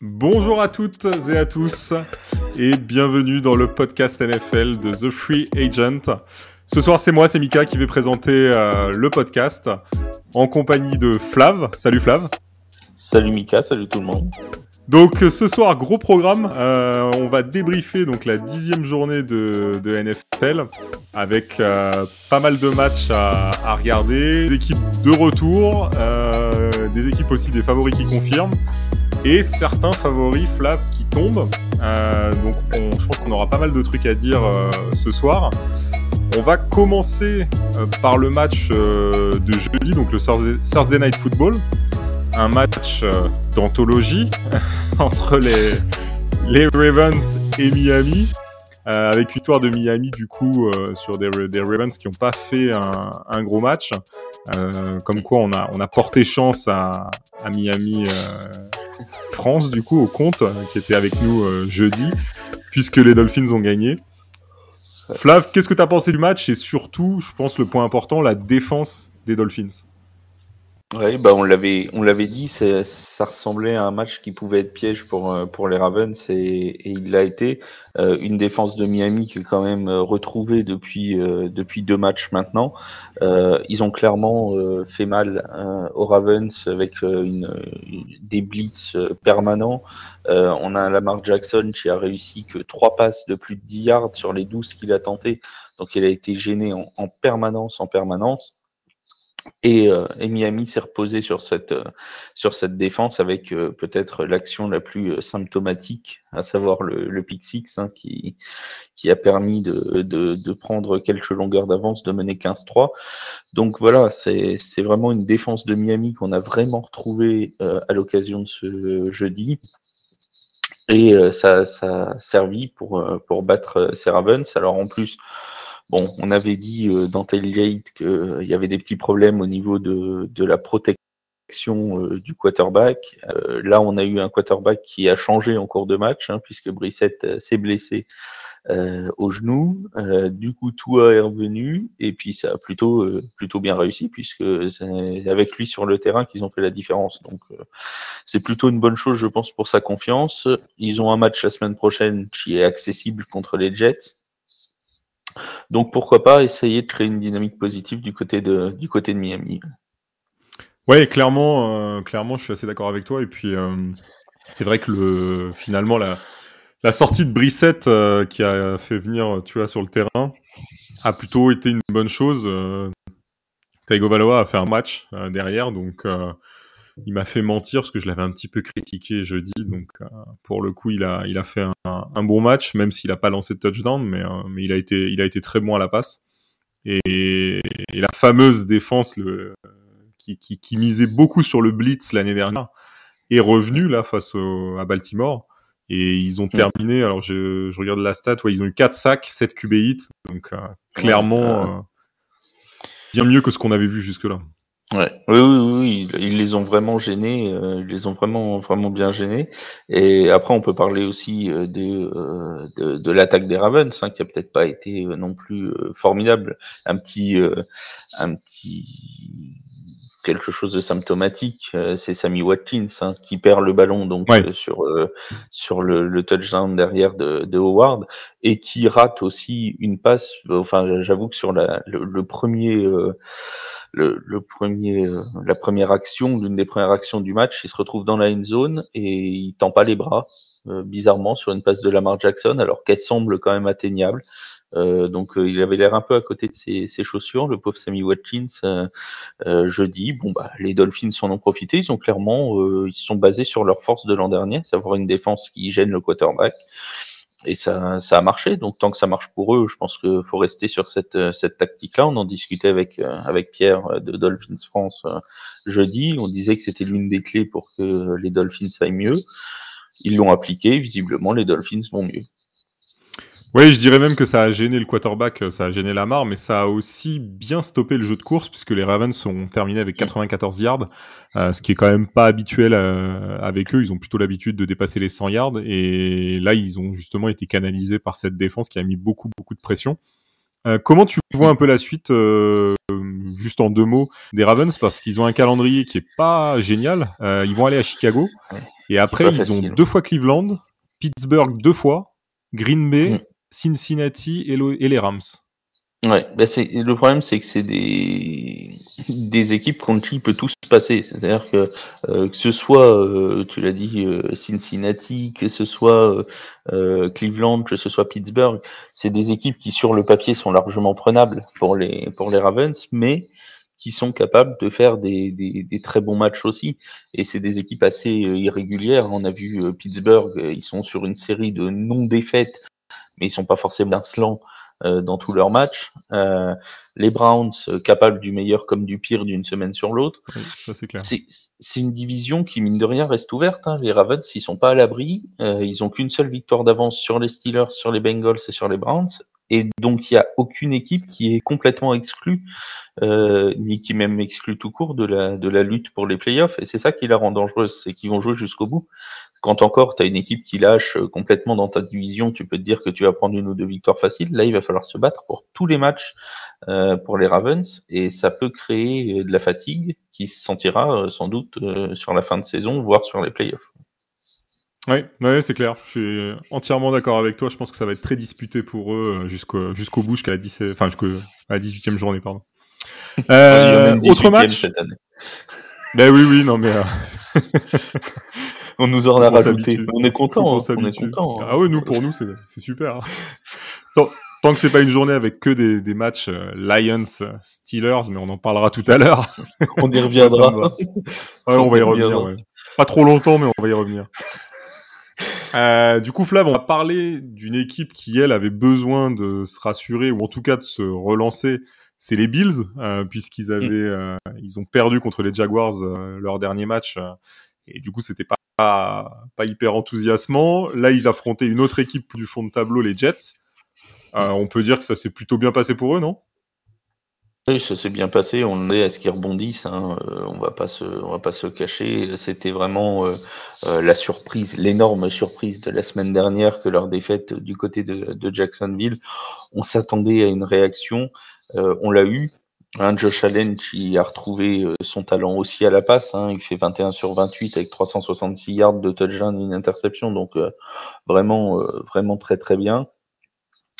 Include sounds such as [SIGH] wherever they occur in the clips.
Bonjour à toutes et à tous et bienvenue dans le podcast NFL de The Free Agent. Ce soir, c'est moi, c'est Mika qui vais présenter euh, le podcast en compagnie de Flav. Salut Flav. Salut Mika, salut tout le monde. Donc ce soir, gros programme. Euh, on va débriefer donc la dixième journée de, NFL avec euh, pas mal de matchs à, regarder, des de retour, des équipes aussi des favoris qui confirment et certains favoris Flav qui tombent. donc je pense qu'on aura pas mal de trucs à dire ce soir. On va commencer euh, par le match euh, de jeudi, donc le Thursday Night Football. Un match euh, d'anthologie [LAUGHS] entre les, Ravens et Miami. avec victoire de Miami du coup sur des, Ravens qui n'ont pas fait un, gros match. comme quoi on a, on a porté chance à, à Miami France du coup au compte qui était avec nous jeudi puisque les Dolphins ont gagné. Flav, qu'est-ce que tu as pensé du match? Et surtout, je pense le point important, la défense des Dolphins oui, bah on l'avait, on l'avait dit, ça ressemblait à un match qui pouvait être piège pour euh, pour les Ravens et, il l'a été. Euh, une défense de Miami qui est quand même euh, retrouvée depuis depuis deux matchs maintenant. ils ont clairement fait mal aux Ravens avec des blitz permanents. on a Lamar Jackson qui a réussi que trois passes de plus de 10 yards sur les 12 qu'il a tenté, donc il a été gêné en permanence, en permanence. Et, euh, et, Miami s'est reposé sur cette euh, sur cette défense avec euh, peut-être l'action la plus symptomatique, à savoir le, le pick hein, qui qui a permis de, de, prendre quelques longueurs d'avance, de mener 15-3. Donc voilà, c'est c'est vraiment une défense de Miami qu'on a vraiment retrouvée à l'occasion de ce jeudi. Et ça, ça a servi pour, pour battre ces Ravens. Alors en plus, Bon, on avait dit euh, dans Tailgate qu'il euh, y avait des petits problèmes au niveau de, la protection euh, du quarterback. là, on a eu un quarterback qui a changé en cours de match, hein, puisque Brissette s'est blessé au genou. du coup, tout est revenu et puis ça a plutôt plutôt bien réussi puisque c'est avec lui sur le terrain qu'ils ont fait la différence. Donc c'est plutôt une bonne chose, je pense, pour sa confiance. Ils ont un match la semaine prochaine qui est accessible contre les Jets. Donc pourquoi pas essayer de créer une dynamique positive du côté de, du côté de Miami. Ouais, clairement, euh, clairement, je suis assez d'accord avec toi. Et puis, euh, c'est vrai que le, finalement, la, la sortie de Brissette euh, qui a fait venir tu vois, sur le terrain a plutôt été une bonne chose. Taigo Valoa a fait un match derrière, donc il m'a fait mentir parce que je l'avais un petit peu critiqué jeudi. Donc, euh, pour le coup, il a, il a fait un, un bon match, même s'il n'a pas lancé de touchdown, mais, euh, mais il, a été, il a été très bon à la passe. Et, et la fameuse défense le, qui, qui, qui, misait beaucoup sur le blitz l'année dernière est revenue là face au, à Baltimore. Et ils ont terminé, alors je, je regarde la stat, ouais, ils ont eu 4 sacs, 7 QB hits. Donc, euh, clairement, bien mieux que ce qu'on avait vu jusque-là. Ouais. Oui, oui, oui, ils les ont vraiment gênés, euh, ils les ont vraiment, vraiment bien gênés. Et après, on peut parler aussi euh, de, euh, de, de l'attaque des Ravens, hein, qui a peut-être pas été non plus formidable. Un petit, un petit quelque chose de symptomatique, c'est Sammy Watkins hein, qui perd le ballon donc sur sur le, le, touchdown derrière de, de, Howard et qui rate aussi une passe. Enfin, j'avoue que sur la, le, premier le, le premier, euh, la première action, l'une des premières actions du match, il se retrouve dans la end zone et il tend pas les bras, euh, bizarrement, sur une passe de Lamar Jackson, alors qu'elle semble quand même atteignable. Euh, donc il avait l'air un peu à côté de ses, ses chaussures, le pauvre Sammy Watkins. jeudi, bon bah les Dolphins en ont profité, ils ont clairement, ils sont basés sur leur force de l'an dernier, savoir une défense qui gêne le quarterback et ça, ça a marché. Donc tant que ça marche pour eux, je pense qu'il faut rester sur cette, euh, cette tactique-là. On en discutait avec, euh, avec Pierre euh, de Dolphins France jeudi. On disait que c'était l'une des clés pour que les Dolphins aillent mieux. Ils l'ont appliqué. Visiblement, les Dolphins vont mieux. Oui, je dirais même que ça a gêné le quarterback, ça a gêné Lamar, mais ça a aussi bien stoppé le jeu de course puisque les Ravens sont terminés avec 94 yards, euh, ce qui est quand même pas habituel euh, avec eux. Ils ont plutôt l'habitude de dépasser les 100 yards et là ils ont justement été canalisés par cette défense qui a mis beaucoup beaucoup de pression. Euh, comment tu vois un peu la suite, juste en deux mots, des Ravens? Parce qu'ils ont un calendrier qui est pas génial. ils vont aller à Chicago et après ils ont deux fois Cleveland, Pittsburgh deux fois, Green Bay. Cincinnati et, les Rams. Ouais, bah le problème, c'est que c'est des des équipes contre qui il peut tout se passer. C'est-à-dire que euh, que ce soit, euh, tu l'as dit, euh, Cincinnati, que ce soit Cleveland, que ce soit Pittsburgh, c'est des équipes qui sur le papier sont largement prenables pour les pour les Ravens, mais qui sont capables de faire des, des, des très bons matchs aussi. Et c'est des équipes assez irrégulières. On a vu Pittsburgh, ils sont sur une série de non-défaites mais ils sont pas forcément insolents euh, dans tous leurs matchs. Euh, les Browns euh, capables du meilleur comme du pire d'une semaine sur l'autre. c'est une division qui mine de rien reste ouverte. Hein. Les Ravens, ils sont pas à l'abri. ils ont qu'une seule victoire d'avance sur les Steelers, sur les Bengals et sur les Browns. Et donc il y a aucune équipe qui est complètement exclue, ni qui même exclue tout court de la lutte pour les playoffs. Et c'est ça qui la rend dangereuse, c'est qu'ils vont jouer jusqu'au bout quand encore tu as une équipe qui lâche euh, complètement dans ta division, tu peux te dire que tu vas prendre une ou deux victoires faciles. Là, il va falloir se battre pour tous les matchs euh, pour les Ravens et ça peut créer euh, de la fatigue qui se sentira sans doute sur la fin de saison, voire sur les playoffs. Oui, ouais, c'est clair. Je suis entièrement d'accord avec toi. Je pense que ça va être très disputé pour eux jusqu'au jusqu'au bout, jusqu'à la, 10... enfin, jusqu'à la 18e journée. Pardon. [LAUGHS] autre match cette année. Ben oui, oui, non mais. [LAUGHS] on nous en a rajouté. On est content. Hein. On, est content. Hein. Ah ouais, nous pour nous c'est super. Hein. Tant, tant, que c'est pas une journée avec que des, des matchs euh, Lions Steelers, mais on en parlera tout à l'heure. [LAUGHS] on y reviendra. ouais, on, va y revenir. Ouais. Pas trop longtemps, mais on va y revenir. Euh, du coup, Flav, on va parler d'une équipe qui, elle, avait besoin de se rassurer, ou en tout cas de se relancer. C'est les Bills, euh, puisqu'ils mm. avaient, euh, ils ont perdu contre les Jaguars euh, leur dernier match, et du coup, c'était pas pas, hyper enthousiasmant. Là, ils affrontaient une autre équipe du fond de tableau, les Jets. Euh, on peut dire que ça s'est plutôt bien passé pour eux, non? Oui, ça s'est bien passé. On est à ce qu'ils rebondissent. Hein. Euh, on va pas se, on va pas se cacher. C'était vraiment euh, la surprise, l'énorme surprise de la semaine dernière que leur défaite du côté de, Jacksonville. On s'attendait à une réaction. on l'a eu. Hein, Josh Allen qui a retrouvé euh, son talent aussi à la passe, hein, il fait 21 sur 28 avec 366 yards de touchdown et une interception, donc euh, vraiment euh, vraiment très très bien.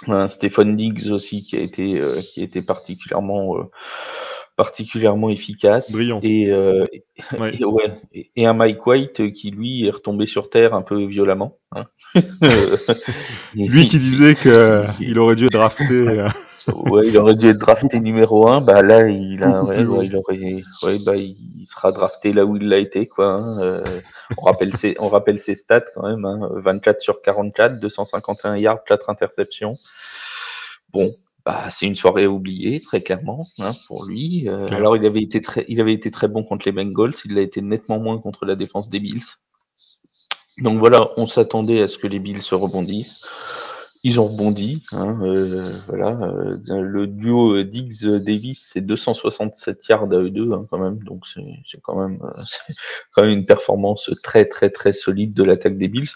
Un Stephen Diggs aussi qui a été qui a été particulièrement particulièrement efficace. Brillant. Et, Et, ouais, et, un Mike White qui lui est retombé sur terre un peu violemment. Hein. [LAUGHS] [LAUGHS] lui qui disait que [LAUGHS] il aurait dû être drafté ouais, il aurait dû être drafté numéro 1. Bah là, il a, [LAUGHS] ouais, il aurait, ouais, bah, il sera drafté là où il l'a été, quoi. Hein. Euh, on rappelle ses, on rappelle ses stats quand même. Hein. 24 sur 44, 251 yards, 4 interceptions. Bon, bah, c'est une soirée oubliée, très clairement, hein, pour lui. Euh, alors, il avait été très, il avait été très bon contre les Bengals. Il a été nettement moins contre la défense des Bills. Donc voilà, on s'attendait à ce que les Bills se rebondissent. Ils ont rebondi, hein, euh, voilà. Euh, le duo euh, Diggs-Davis, c'est 267 yards à eux deux, hein, quand même. Donc [LAUGHS] c'est quand même, une performance très très très solide de l'attaque des Bills.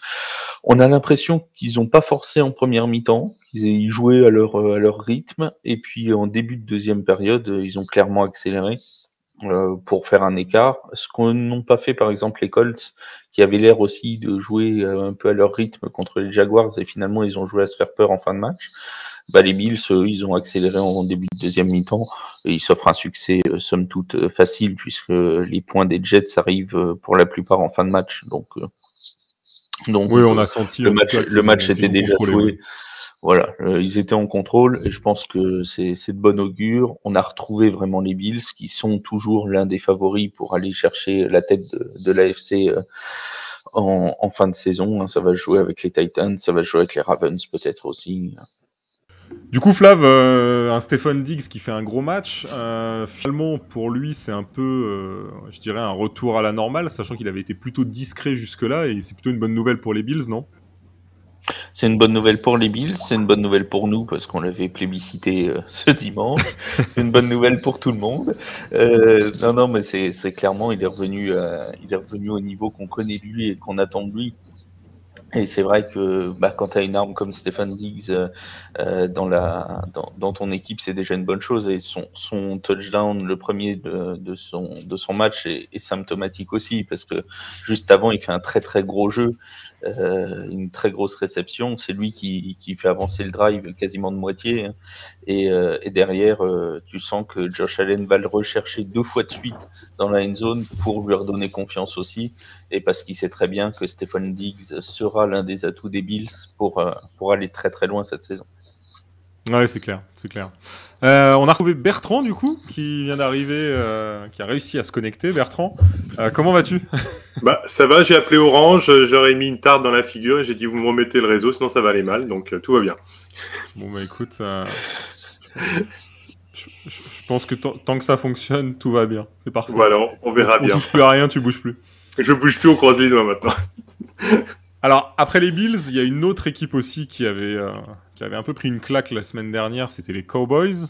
On a l'impression qu'ils n'ont pas forcé en première mi-temps, qu'ils jouaient à à leur rythme, et puis en début de deuxième période, ils ont clairement accéléré. Euh, pour faire un écart. Ce qu'on n'ont pas fait par exemple les Colts, qui avaient l'air aussi de jouer euh, un peu à leur rythme contre les Jaguars et finalement ils ont joué à se faire peur en fin de match. Bah, les Bills, eux, ils ont accéléré en début de deuxième mi-temps et ils s'offrent un succès euh, somme toute facile puisque les points des Jets arrivent pour la plupart en fin de match. Donc, donc oui, on a senti le match, le match était déjà joué voilà, euh, ils étaient en contrôle et je pense que c'est de bon augure. On a retrouvé vraiment les Bills qui sont toujours l'un des favoris pour aller chercher la tête de, l'AFC euh, en, en, fin de saison. Hein. Ça va jouer avec les Titans, ça va jouer avec les Ravens peut-être aussi. Du coup, Flav, euh, un Stephen Diggs qui fait un gros match. finalement, pour lui, c'est un peu, je dirais, un retour à la normale, sachant qu'il avait été plutôt discret jusque-là, et c'est plutôt une bonne nouvelle pour les Bills, non? C'est une bonne nouvelle pour les Bills, c'est une bonne nouvelle pour nous parce qu'on l'avait plébiscité euh, [LAUGHS] ce dimanche. c'est une bonne nouvelle pour tout le monde. Euh, non, non, mais c'est clairement, il est revenu, il est revenu au niveau qu'on connaît lui et qu'on attend de lui. Et c'est vrai que bah, quand tu as une arme comme Stephen Diggs euh, euh, dans, la, dans, ton équipe, c'est déjà une bonne chose. Et son, son touchdown, le premier de, son, de son match, est, symptomatique aussi, parce que juste avant, il fait un très très gros jeu. Euh, une très grosse réception. C'est lui qui, fait avancer le drive quasiment de moitié. Hein. Et, euh, derrière, euh, tu sens que Josh Allen va le rechercher deux fois de suite dans la end zone pour lui redonner confiance aussi. Et parce qu'il sait très bien que Stephen Diggs sera l'un des atouts des Bills pour, pour aller très très loin cette saison. Ouais, c'est clair, c'est clair. Euh, on a retrouvé Bertrand du coup, qui vient d'arriver, euh, qui a réussi à se connecter. Bertrand, euh, comment vas-tu? Bah ça va, j'ai appelé Orange, j'aurais mis une tarte dans la figure et j'ai dit vous me remettez le réseau, sinon ça va aller mal, donc tout va bien. Bon bah écoute, je, pense que tant que ça fonctionne, tout va bien, c'est parfait. Voilà, on, verra bien. On touche plus à rien, tu bouges plus. Je bouge plus, on croise les doigts maintenant. Alors après les Bills, il y a une autre équipe aussi qui avait qui avait un peu pris une claque la semaine dernière, c'était les Cowboys,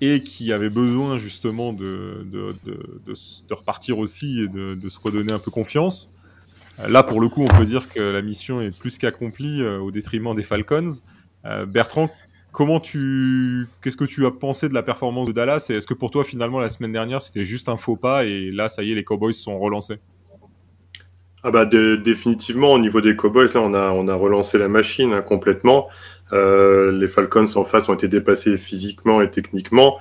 et qui avait besoin justement de, de, de, repartir aussi et de, se redonner un peu confiance. Euh, là, pour le coup, on peut dire que la mission est plus qu'accomplie euh, au détriment des Falcons. Euh, Bertrand, comment tu, qu'est-ce que tu as pensé de la performance de Dallas et est-ce que pour toi, finalement, la semaine dernière, c'était juste un faux pas et là, ça y est, les Cowboys sont relancés? Ah bah définitivement au niveau des Cowboys là on a on a relancé la machine hein, complètement. Euh, les Falcons en face ont été dépassés physiquement et techniquement.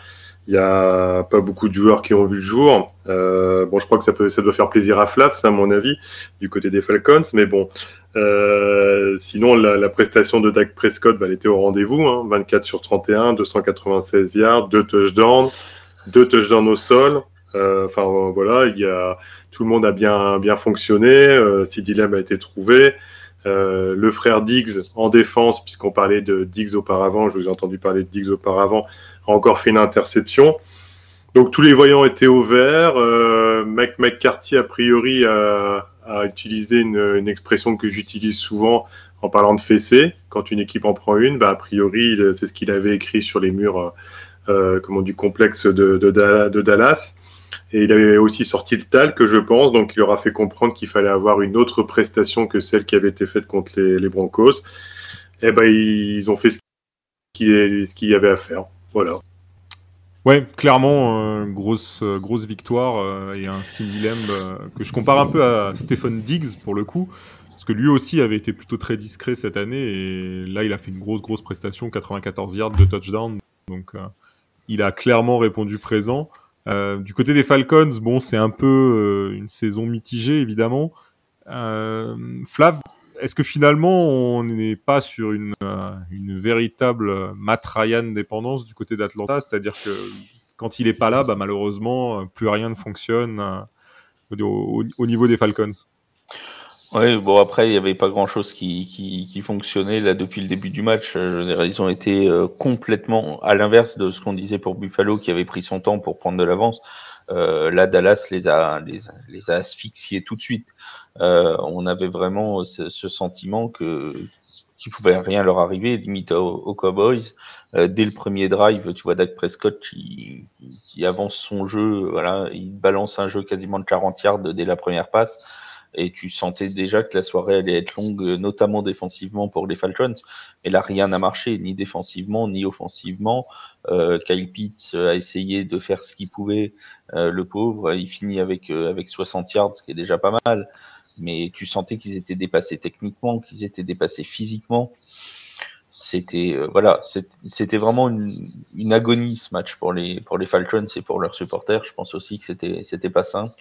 Il n'y a pas beaucoup de joueurs qui ont vu le jour. Euh, bon, je crois que ça, peut, ça doit faire plaisir à Flav, ça à mon avis, du côté des Falcons. Mais bon, euh, sinon la, la, prestation de Dak Prescott, bah, elle était au rendez-vous. Hein, 24 sur 31, 296 yards, 2 touchdowns, 2 touchdowns au sol. Euh, enfin voilà, il y a tout le monde a bien bien fonctionné. Euh, Lamb a été trouvé. Euh, le frère Diggs en défense, puisqu'on parlait de Diggs auparavant, je vous ai entendu parler de Diggs auparavant, a encore fait une interception. Donc tous les voyants étaient au vert. Euh, Mike McCarthy, a priori, a, a utilisé une, une, expression que j'utilise souvent en parlant de fessée. Quand une équipe en prend une, bah, a priori, c'est ce qu'il avait écrit sur les murs euh, comment, du complexe de, de, de Dallas. Et il avait aussi sorti le talc, je pense, donc il leur a fait comprendre qu'il fallait avoir une autre prestation que celle qui avait été faite contre les, Broncos. Eh ben ils ont fait ce qu'il y avait à faire. Voilà. Ouais, clairement, euh, grosse, euh, grosse victoire euh, et un dilemme que je compare un peu à Stephen Diggs pour le coup, parce que lui aussi avait été plutôt très discret cette année et là il a fait une grosse, grosse prestation, 94 yards de touchdown, donc il a clairement répondu présent. Euh, du côté des Falcons, bon, c'est un peu euh, une saison mitigée, évidemment. Euh, Flav, est-ce que finalement, on n'est pas sur une, véritable Matt dépendance du côté d'Atlanta? C'est-à-dire que quand il n'est pas là, bah, malheureusement, plus rien ne fonctionne au niveau des Falcons oui, bon après il n'y avait pas grand chose qui, qui, qui, fonctionnait là depuis le début du match. Je ils ont été euh, complètement à l'inverse de ce qu'on disait pour Buffalo qui avait pris son temps pour prendre de l'avance. Euh, là Dallas les a les, les, a asphyxiés tout de suite. Euh, on avait vraiment ce, ce sentiment que qu'il pouvait rien leur arriver, limite aux, Cowboys. Euh, dès le premier drive, tu vois Dak Prescott qui, qui avance son jeu, voilà, il balance un jeu quasiment de 40 yards dès la première passe et tu sentais déjà que la soirée allait être longue, notamment défensivement pour les Falcons. Mais là, rien n'a marché, ni défensivement, ni offensivement. Euh, Kyle Pitts a essayé de faire ce qu'il pouvait, euh, le pauvre. Il finit avec, euh, avec 60 yards, ce qui est déjà pas mal. Mais tu sentais qu'ils étaient dépassés techniquement, qu'ils étaient dépassés physiquement. C'était euh, voilà, c'était vraiment une, une, agonie ce match pour les pour les Falcons et pour leurs supporters. Je pense aussi que c'était c'était pas simple.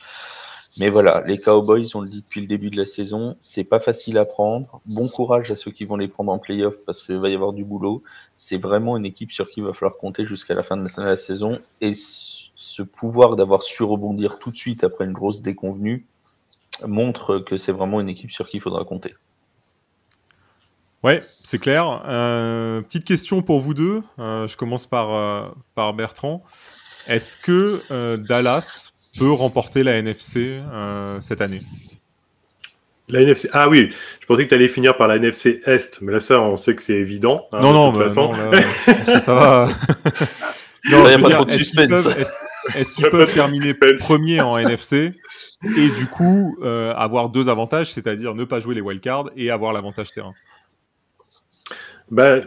Mais voilà, les Cowboys, on le dit depuis le début de la saison, c'est pas facile à prendre. Bon courage à ceux qui vont les prendre en playoff parce qu'il va y avoir du boulot. C'est vraiment une équipe sur qui il va falloir compter jusqu'à la fin de la saison. Et ce pouvoir d'avoir su rebondir tout de suite après une grosse déconvenue montre que c'est vraiment une équipe sur qui il faudra compter. Ouais, c'est clair. Euh, petite question pour vous deux. Euh, je commence par, euh, par Bertrand. Est-ce que Dallas peut remporter la NFC euh, cette année La NFC. Ah oui, je pensais que tu allais finir par la NFC Est, mais là, ça, on sait que c'est évident. Hein, non, non, de toute façon. ça va. [LAUGHS] non, est-ce qu'ils peuvent, [LAUGHS] terminer premier en NFC et du coup euh, avoir deux avantages, c'est-à-dire ne pas jouer les wildcards et avoir l'avantage terrain? Ben,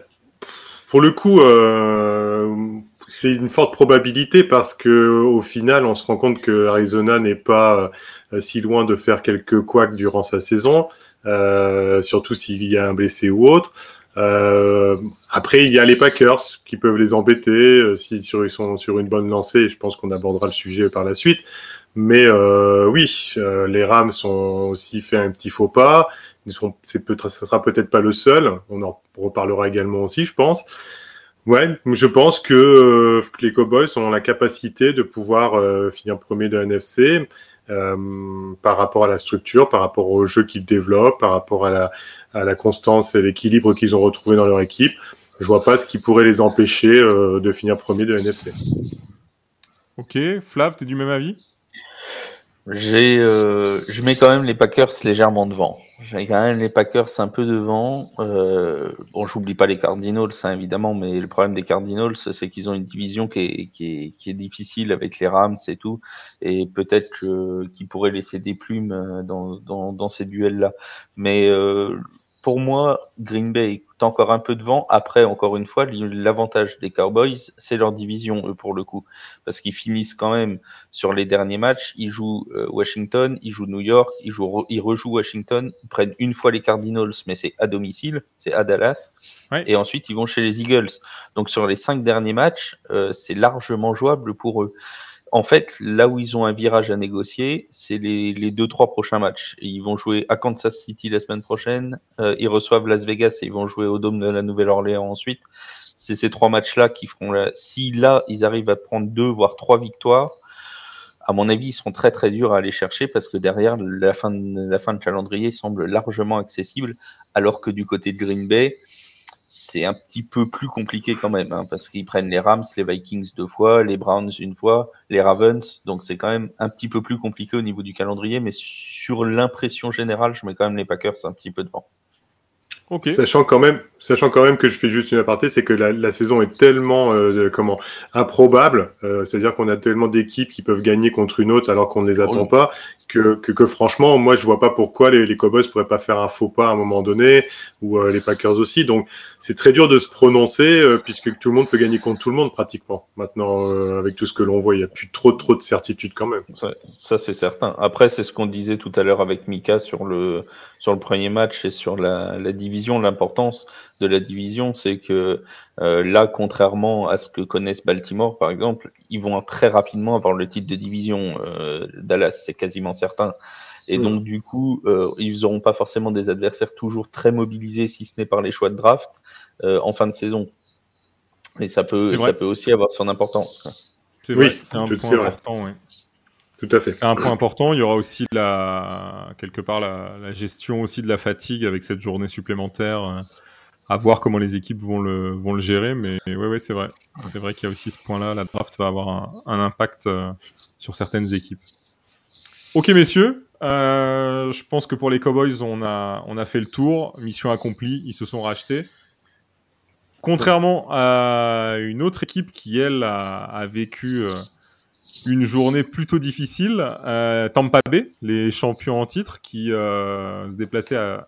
Pour le coup, euh, c'est une forte probabilité parce que au final, on se rend compte que Arizona n'est pas euh, si loin de faire quelques couacs durant sa saison, euh, surtout s'il y a un blessé ou autre. Euh, après, il y a les Packers qui peuvent les embêter si sur, ils sont sur une bonne lancée. Je pense qu'on abordera le sujet par la suite. Mais oui, les Rams ont aussi fait un petit faux pas. Ils ça sera peut-être pas le seul. On en reparlera également aussi, je pense. Ouais, je pense que, que les Cowboys ont la capacité de pouvoir finir premier de NFC. Euh, par rapport à la structure, par rapport au jeu qu'ils développent, par rapport à la, à la constance et l'équilibre qu'ils ont retrouvé dans leur équipe. Je vois pas ce qui pourrait les empêcher euh, de finir premier de NFC. Ok, Flav, tu es du même avis? J'ai, euh, je mets quand même les Packers légèrement devant. J'ai quand même les Packers un peu devant. Euh, bon, j'oublie pas les Cardinals, hein, évidemment, mais le problème des Cardinals, c'est qu'ils ont une division qui est, qui, est, qui est difficile avec les Rams et tout, et peut-être qu'ils pourraient laisser des plumes euh, dans, dans, dans ces duels-là. Mais euh, pour moi, Green Bay est encore un peu devant. Après, encore une fois, l'avantage des Cowboys, c'est leur division, eux, pour le coup. Parce qu'ils finissent quand même sur les derniers matchs. Ils jouent euh, Washington, ils jouent New York, ils, jouent, ils rejouent Washington. Ils prennent une fois les Cardinals, mais c'est à domicile, c'est à Dallas. Et ensuite, ils vont chez les Eagles. Donc, sur les cinq derniers matchs, euh, c'est largement jouable pour eux. En fait, là où ils ont un virage à négocier, c'est les, deux trois prochains matchs. Ils vont jouer à Kansas City la semaine prochaine. Euh, ils reçoivent Las Vegas et ils vont jouer au Dôme de la Nouvelle-Orléans ensuite. C'est ces trois matchs-là qui feront la... Si là, ils arrivent à prendre deux voire trois victoires, à mon avis, ils seront très très durs à aller chercher parce que derrière, la fin de, la fin de calendrier semble largement accessible, alors que du côté de Green Bay, c'est un petit peu plus compliqué quand même, hein, parce qu'ils prennent les Rams, les Vikings deux fois, les Browns une fois, les Ravens, donc c'est quand même un petit peu plus compliqué au niveau du calendrier, mais sur l'impression générale, je mets quand même les Packers un petit peu devant. Sachant quand même, sachant quand même que je fais juste une aparté, c'est que la, la, saison est tellement euh, comment improbable, euh, c'est-à-dire qu'on a tellement d'équipes qui peuvent gagner contre une autre alors qu'on ne les attend pas, que, que, que, franchement, moi je vois pas pourquoi les, les Cowboys pourraient pas faire un faux pas à un moment donné, ou euh, les Packers aussi. Donc c'est très dur de se prononcer euh, puisque tout le monde peut gagner contre tout le monde pratiquement. Maintenant, euh, avec tout ce que l'on voit, il y a plus trop trop de certitude quand même. Ça, ça c'est certain. Après, c'est ce qu'on disait tout à l'heure avec Mika sur le sur le premier match et sur la, la division, l'importance de la division, c'est que euh, là, contrairement à ce que connaissent Baltimore, par exemple, ils vont très rapidement avoir le titre de division. Euh, Dallas, c'est quasiment certain. Et donc, du coup, euh, ils n'auront pas forcément des adversaires toujours très mobilisés, si ce n'est par les choix de draft, euh, en fin de saison. Et ça peut, ça peut aussi avoir son importance. C'est oui, c'est un point important, oui. Tout à fait. C'est un point important. Il y aura aussi la, quelque part la, la, gestion aussi de la fatigue avec cette journée supplémentaire. À voir comment les équipes vont le, vont le gérer. Mais ouais, ouais, c'est vrai. C'est vrai qu'il y a aussi ce point-là. La draft va avoir un, impact euh, sur certaines équipes. Ok, messieurs. Euh, je pense que pour les Cowboys, on a, on a fait le tour. Mission accomplie. Ils se sont rachetés. Contrairement à une autre équipe qui, elle, a, vécu euh, une journée plutôt difficile, Tampa Bay, les champions en titre, qui se déplaçaient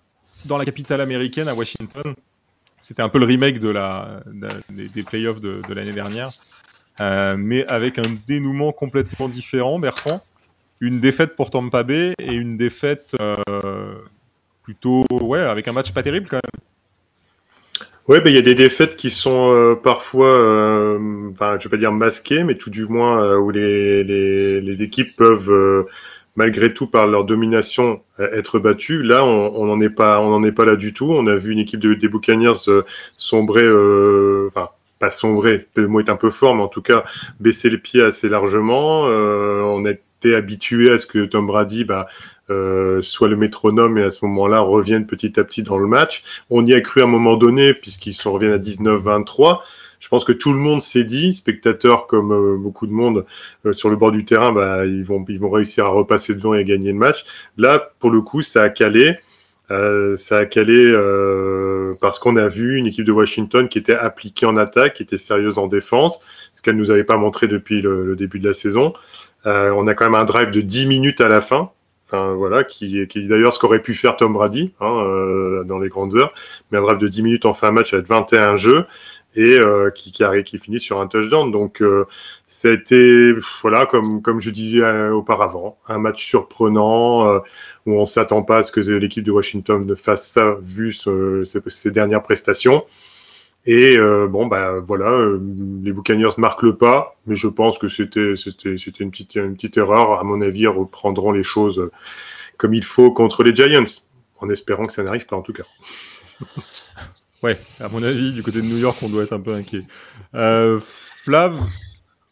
dans la capitale américaine, à Washington, c'était un peu le remake des, playoffs de, l'année dernière, euh, mais avec un dénouement complètement différent, Bertrand. Une défaite pour Tampa Bay et une défaite euh, plutôt, ouais, avec un match pas terrible quand même. Ouais, ben il y a des défaites qui sont euh, parfois, enfin, je vais pas dire masquées, mais tout du moins où les, équipes peuvent malgré tout par leur domination euh, être battus. Là, on n'en est pas, on n'en est pas là du tout. On a vu une équipe de, des Buccaneers euh, sombrer, euh, enfin pas sombrer, le mot est un peu fort, mais en tout cas baisser les pieds assez largement. Euh, on était habitué à ce que Tom Brady, bah, soit le métronome et à ce moment-là revienne petit à petit dans le match. On y a cru à un moment donné puisqu'ils sont reviennent à 19-23. Je pense que tout le monde s'est dit, spectateurs comme beaucoup de monde sur le bord du terrain, bah, ils, vont, ils vont réussir à repasser devant et à gagner le match. Là, pour le coup, ça a calé. Euh, ça a calé euh, parce qu'on a vu une équipe de Washington qui était appliquée en attaque, qui était sérieuse en défense, ce qu'elle nous avait pas montré depuis le, début de la saison. Euh, on a quand même un drive de 10 minutes à la fin, enfin voilà, qui, qui d'ailleurs ce qu'aurait pu faire Tom Brady hein, euh, dans les grandes heures, mais un drive de 10 minutes en fin de match avec 21 jeux et euh, qui, qui, qui, finit sur un touchdown. Donc, euh, c'était, voilà, comme, comme je disais euh, auparavant, un match surprenant euh, où on s'attend pas à ce que l'équipe de Washington ne fasse ça vu ses, dernières prestations. Et bon, bah voilà, les Buccaneers marquent le pas, mais je pense que c'était une petite une petite erreur. À mon avis, ils reprendront les choses comme il faut contre les Giants, en espérant que ça n'arrive pas en tout cas. [LAUGHS] Ouais, à mon avis, du côté de New York, on doit être un peu inquiet. Euh, Flav,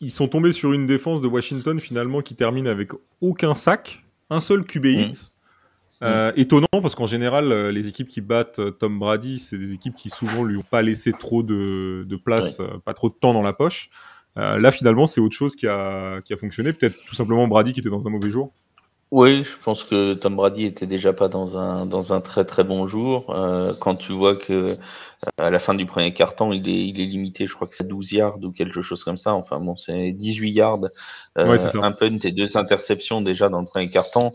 ils sont tombés sur une défense de Washington finalement qui termine avec aucun sac, un seul QB hit. Mmh. Euh, étonnant parce qu'en général, euh, les équipes qui battent Tom Brady, c'est des équipes qui souvent lui ont pas laissé trop de, de place, pas trop de temps dans la poche. là, finalement, c'est autre chose qui a, qui a fonctionné. Peut-être tout simplement Brady qui était dans un mauvais jour. Oui, je pense que Tom Brady était déjà pas dans un dans un très très bon jour. Euh, quand tu vois que euh, à la fin du premier quart-temps, il est il est limité, je crois que c'est 12 yards ou quelque chose comme ça. Enfin bon, c'est 18 yards, euh, un punt et deux interceptions déjà dans le premier quart-temps.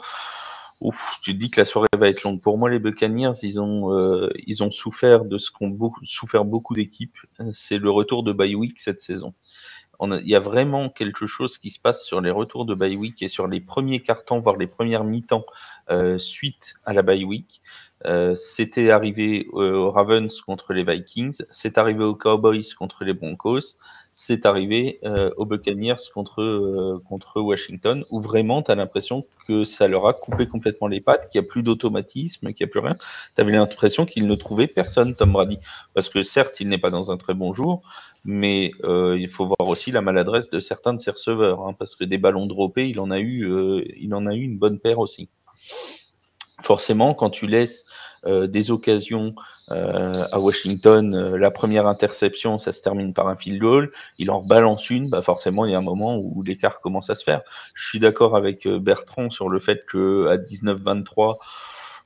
Ouf, tu te dis que la soirée va être longue. Pour moi, les Buccaneers, ils ont euh, ils ont souffert de ce qu'ont beaucoup souffert beaucoup d'équipes. C'est le retour de week cette saison il y a vraiment quelque chose qui se passe sur les retours de bye week et sur les premiers cartons, voire les premières mi-temps euh, suite à la bye week. Euh, c'était arrivé aux Ravens contre les Vikings, c'est arrivé aux Cowboys contre les Broncos, c'est arrivé euh, aux Buccaneers contre, euh, contre Washington, où vraiment tu as l'impression que ça leur a coupé complètement les pattes, qu'il n'y a plus d'automatisme, qu'il n'y a plus rien. Tu avais l'impression qu'ils ne trouvaient personne, Tom Brady. Parce que certes, il n'est pas dans un très bon jour, mais euh, il faut voir aussi la maladresse de certains de ses receveurs, hein, parce que des ballons droppés, il en a eu, euh, il en a eu une bonne paire aussi. Forcément, quand tu laisses euh, des occasions à Washington, la première interception, ça se termine par un field goal, il en balance une, bah forcément, il y a un moment où l'écart commence à se faire. Je suis d'accord avec Bertrand sur le fait que à 19-23,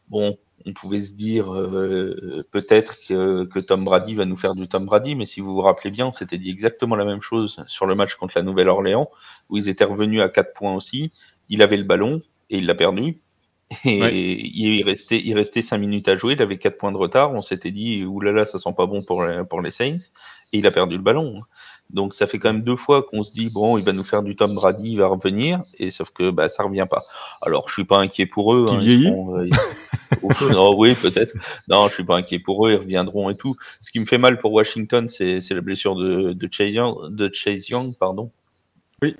bon, on pouvait se dire euh, peut-être que, Tom Brady va nous faire du Tom Brady, mais si vous vous rappelez bien, on s'était dit exactement la même chose sur le match contre la Nouvelle-Orléans, où ils étaient revenus à 4 points aussi. Il avait le ballon et il l'a perdu. Et il restait, il restait 5 minutes à jouer, il avait 4 points de retard. On s'était dit, oulala, ça sent pas bon pour pour les Saints. Et il a perdu le ballon. Donc ça fait quand même deux fois qu'on se dit bon, il va nous faire du Tom Brady, il va revenir, et sauf que bah ça revient pas. Alors je suis pas inquiet pour eux. Hein, ils euh, oui, peut-être. Non, je suis pas inquiet pour eux, ils reviendront et tout. Ce qui me fait mal pour Washington, c'est la blessure de, de, Chase Young, de Chase Young, pardon. Oui.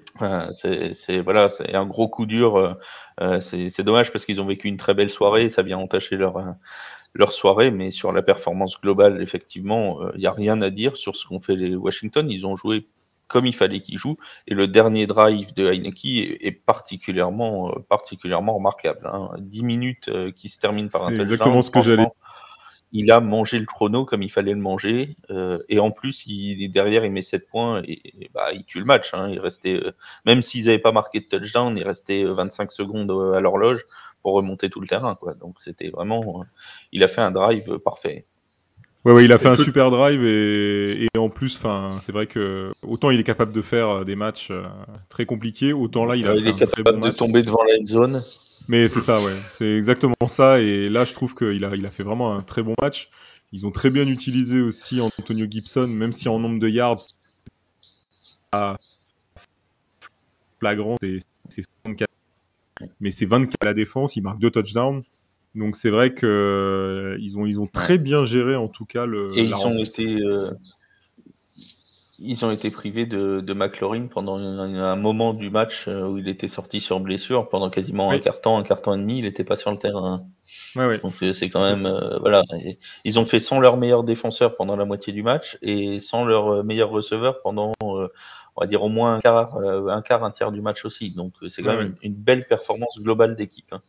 c'est voilà, c'est un gros coup dur. Euh, euh c'est dommage parce qu'ils ont vécu une très belle soirée, et ça vient entacher leur leur soirée, mais sur la performance globale, effectivement, il euh, n'y a rien à dire sur ce qu'ont fait les Washington. Ils ont joué comme il fallait qu'ils jouent, et le dernier drive de Heineke est, particulièrement, euh, particulièrement remarquable. Hein. 10 minutes euh, qui se terminent par un touchdown. exactement ce que j'allais il a mangé le chrono comme il fallait le manger. Euh, et en plus, il, derrière, il met 7 points et, bah, il tue le match. Hein. Il restait, même s'ils n'avaient pas marqué de touchdown, il restait 25 secondes à l'horloge pour remonter tout le terrain. Quoi. Donc c'était vraiment, euh, il a fait un drive parfait. Ouais, ouais, il a fait un super drive et, et en plus, enfin, c'est vrai que autant il est capable de faire euh, des matchs euh, très compliqués, autant là il a il est capable de tomber devant la zone. Mais c'est ça, ouais, c'est exactement ça. Et là, je trouve qu'il a, il a fait vraiment un très bon match. Ils ont très bien utilisé aussi Antonio Gibson, même si en nombre de yards, flagrant, c'est 64 mais c'est 24 à la défense, il marque deux touchdowns. Donc c'est vrai que euh, ils ont ils ont très bien géré en tout cas le. Et ils ont été euh, ils ont été privés de, de McLaurin pendant un, moment du match euh, où il était sorti sur blessure pendant quasiment un quart temps, un quart temps et demi, il n'était pas sur le terrain. Donc c'est quand même voilà, ils ont fait sans leur meilleur défenseur pendant la moitié du match et sans leur meilleur receveur pendant on va dire au moins un quart, euh, un quart, un tiers du match aussi. Donc euh, c'est quand même une, belle performance globale d'équipe. Hein.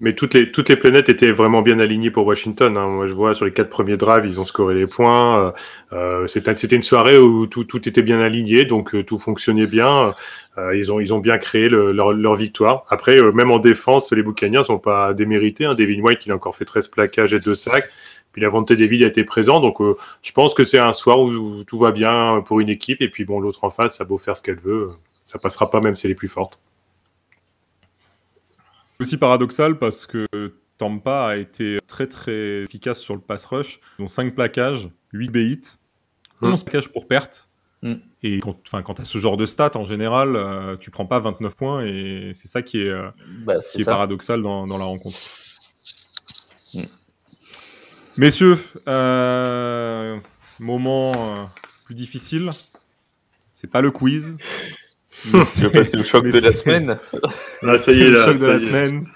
Mais toutes les, planètes étaient vraiment bien alignées pour Washington. Hein. Moi, je vois sur les quatre premiers drives, ils ont scoré les points. Euh, c'était, c'était une soirée où tout, était bien aligné, donc euh, tout fonctionnait bien. Euh, ils, ont, bien créé le, leur, victoire. Après, euh, même en défense, les Buccaneers sont pas démérités. Hein. Devin White, il a encore fait 13 plaquages et 2 sacs. Puis la vente David a été présent. Donc, euh, je pense que c'est un soir où, tout va bien pour une équipe. Et puis, bon, l'autre en face, ça beau faire ce qu'elle veut. Ça passera pas même si elle est plus forte aussi paradoxal parce que Tampa a été très très efficace sur le pass rush. Ils ont 5 plaquages, 8 b 11 mmh. plaquages pour perte. Mmh. Et quand, quand tu as ce genre de stats, en général, euh, tu prends pas 29 points et c'est ça qui est, euh, bah, qui est paradoxal dans, dans, la rencontre. Mmh. Messieurs, euh, moment plus difficile, c'est pas le quiz, c'est le choc de la semaine. [LAUGHS] Ah, ça y est, le choc de la semaine.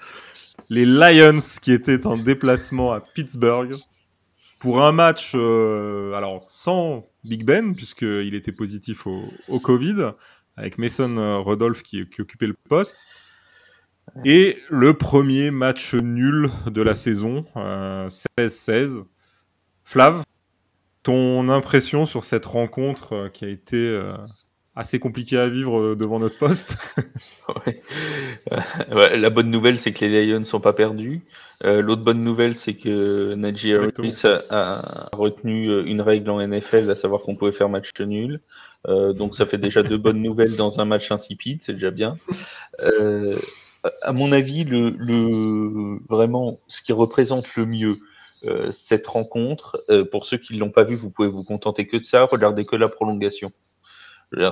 Les Lions qui étaient en déplacement à Pittsburgh pour un match, euh, alors sans Big Ben, puisqu'il était positif au, au, Covid, avec Mason euh, Rudolph qui, qui, occupait le poste. Et le premier match nul de la saison, euh, 16-16. Flav, ton impression sur cette rencontre euh, qui a été euh, assez compliqué à vivre euh, devant notre poste. [LAUGHS] ouais. Ouais, la bonne nouvelle, c'est que les Lions sont pas perdus. Euh, L'autre bonne nouvelle, c'est que Najee Harris a, a, retenu euh, une règle en NFL, à savoir qu'on pouvait faire match nul. Euh, donc ça fait déjà deux bonnes nouvelles dans un match insipide, c'est déjà bien. Euh, à mon avis, le, le, vraiment, ce qui représente le mieux euh, cette rencontre, pour ceux qui l'ont pas vu, vous pouvez vous contenter que de ça, regardez que la prolongation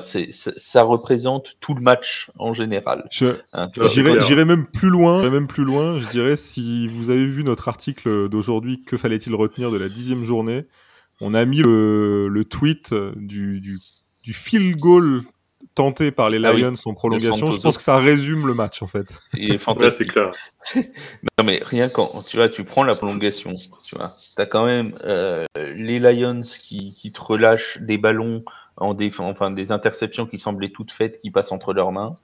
ça représente tout le match en général. Hein, j'irais même plus loin. Même plus loin. Je dirais si vous avez vu notre article d'aujourd'hui, que fallait-il retenir de la dixième journée On a mis le, le tweet du, du, du field goal tenté par les Lions ah oui, en prolongation. Je pense que ça résume le match en fait. Il est fantastique. clair. [LAUGHS] non mais rien quand tu vois, tu prends la prolongation, tu vois, t'as quand même euh, les Lions qui, qui te relâchent des ballons en des, enfin, des interceptions qui semblaient toutes faites qui passent entre leurs mains.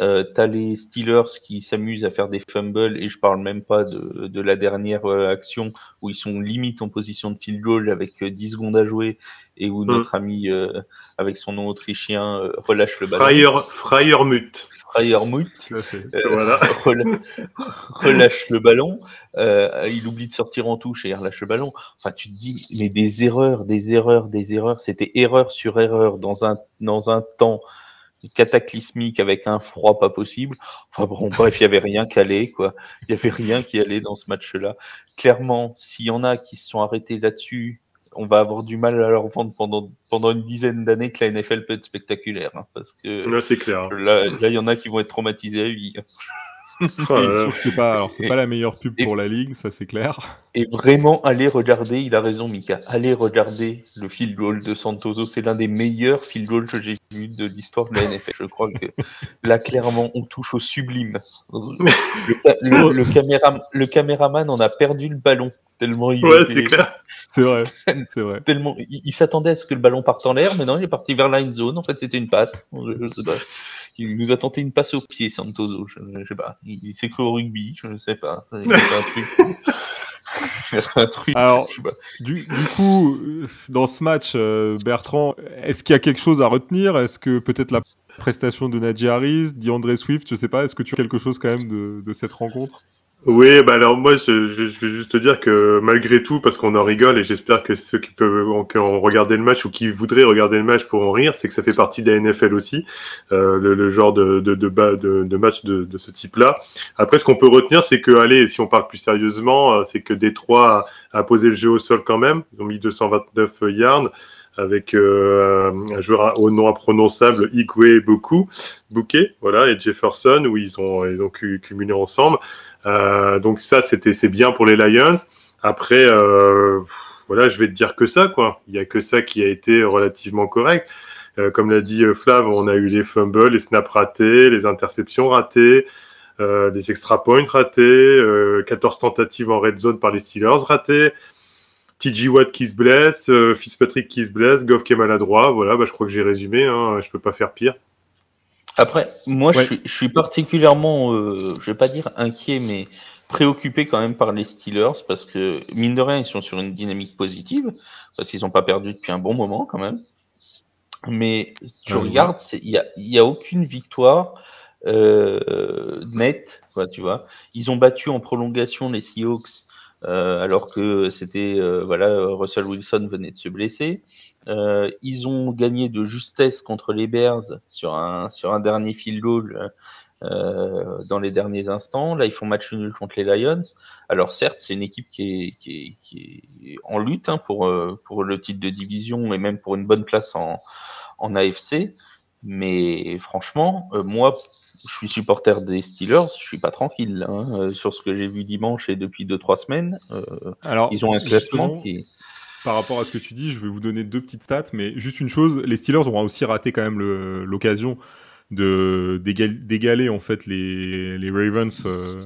Euh, t'as les Steelers qui s'amusent à faire des fumbles et je parle même pas de, de la dernière euh, action où ils sont limite en position de field goal avec 10 euh, secondes à jouer et où mm. notre ami euh, avec son nom autrichien euh, relâche le ballon. Freiermut. Freiermut voilà. [LAUGHS] relâche le ballon. il oublie de sortir en touche et il relâche le ballon. Enfin, tu te dis, mais des erreurs, des erreurs, des erreurs. C'était erreur sur erreur dans un, dans un temps cataclysmique avec un froid pas possible. Enfin bon, bref, il y avait rien qui allait, quoi. Il y avait rien qui allait dans ce match-là. Clairement, s'il y en a qui se sont arrêtés là-dessus, on va avoir du mal à leur vendre pendant, pendant une dizaine d'années que la NFL peut être spectaculaire. Hein, parce que là, c'est clair. Là, là, il y en a qui vont être traumatisés à vie. [LAUGHS] Oh c'est pas, alors c'est pas la meilleure pub et, pour la ligue, ça c'est clair. Et vraiment, allez regarder, il a raison Mika, allez regarder le field goal de Santoso, c'est l'un des meilleurs field goals que j'ai vu de l'histoire de la NFL. Je crois que là clairement on touche au sublime. Le, le, [LAUGHS] le, caméra, le caméraman en a perdu le ballon tellement il. Ouais, c'est clair. C'est vrai, [LAUGHS] c'est vrai. Tellement, il, il s'attendait à ce que le ballon parte en l'air, mais non, il est parti vers la zone. En fait, c'était une passe. Je, je sais pas il nous a tenté une passe au pied, Santoso. Je, je sais pas. Il, il s'est cru au rugby, je ne sais pas. Il un truc. Alors, du, du, coup, dans ce match, euh, Bertrand, est-ce qu'il y a quelque chose à retenir? Est-ce que peut-être la prestation de Nadji Harris, d'André Swift, je sais pas, est-ce que tu as quelque chose quand même de, de cette rencontre? Oui, bah alors moi je, je, je, vais juste te dire que malgré tout, parce qu'on en rigole et j'espère que ceux qui peuvent qui ont regardé le match ou qui voudraient regarder le match pourront rire, c'est que ça fait partie de la NFL aussi, euh, le, le, genre de, de, de, de, match de, de ce type-là. Après, ce qu'on peut retenir, c'est que, allez, si on parle plus sérieusement, euh, c'est que Détroit a, a posé le jeu au sol quand même. Ils ont mis 229 yards avec euh, un joueur au nom imprononçable, Igwe Boku, Bouquet, voilà, et Jefferson, où ils ont, ils ont cumulé ensemble. Euh, donc ça, c'était c'est bien pour les Lions. Après, euh, voilà, je vais te dire que ça, quoi. Il y a que ça qui a été relativement correct. Euh, comme l'a dit Flav, on a eu les fumbles, les snaps ratés, les interceptions ratées, euh, des extra points ratés, 14 tentatives en red zone par les Steelers ratées. TJ Watt qui se blesse, Fitzpatrick qui se blesse, Goff qui est maladroit. Voilà, bah, je crois que j'ai résumé. Hein, je peux pas faire pire. Après, moi, ouais. je, suis, je, suis, particulièrement, euh, je vais pas dire inquiet, mais préoccupé quand même par les Steelers parce que, mine de rien, ils sont sur une dynamique positive parce qu'ils n'ont pas perdu depuis un bon moment quand même. Mais tu ah regardes, il n'y a, y a aucune victoire euh, nette, quoi, tu vois. Ils ont battu en prolongation les Seahawks alors que c'était euh, voilà Russell Wilson venait de se blesser. Euh, ils ont gagné de justesse contre les Bears sur un sur un dernier field goal euh, dans les derniers instants. Là, ils font match nul contre les Lions. Alors certes, c'est une équipe qui est, qui est, qui est en lutte hein, pour, euh, pour le titre de division et même pour une bonne place en, en AFC. Mais franchement, euh, moi, je suis supporter des Steelers, je suis pas tranquille hein, sur ce que j'ai vu dimanche et depuis deux trois semaines. Alors, ils ont un classement qui par rapport à ce que tu dis, je vais vous donner deux petites stats, mais juste une chose, les Steelers ont aussi raté quand même l'occasion de d'égaler en fait les, les Ravens euh,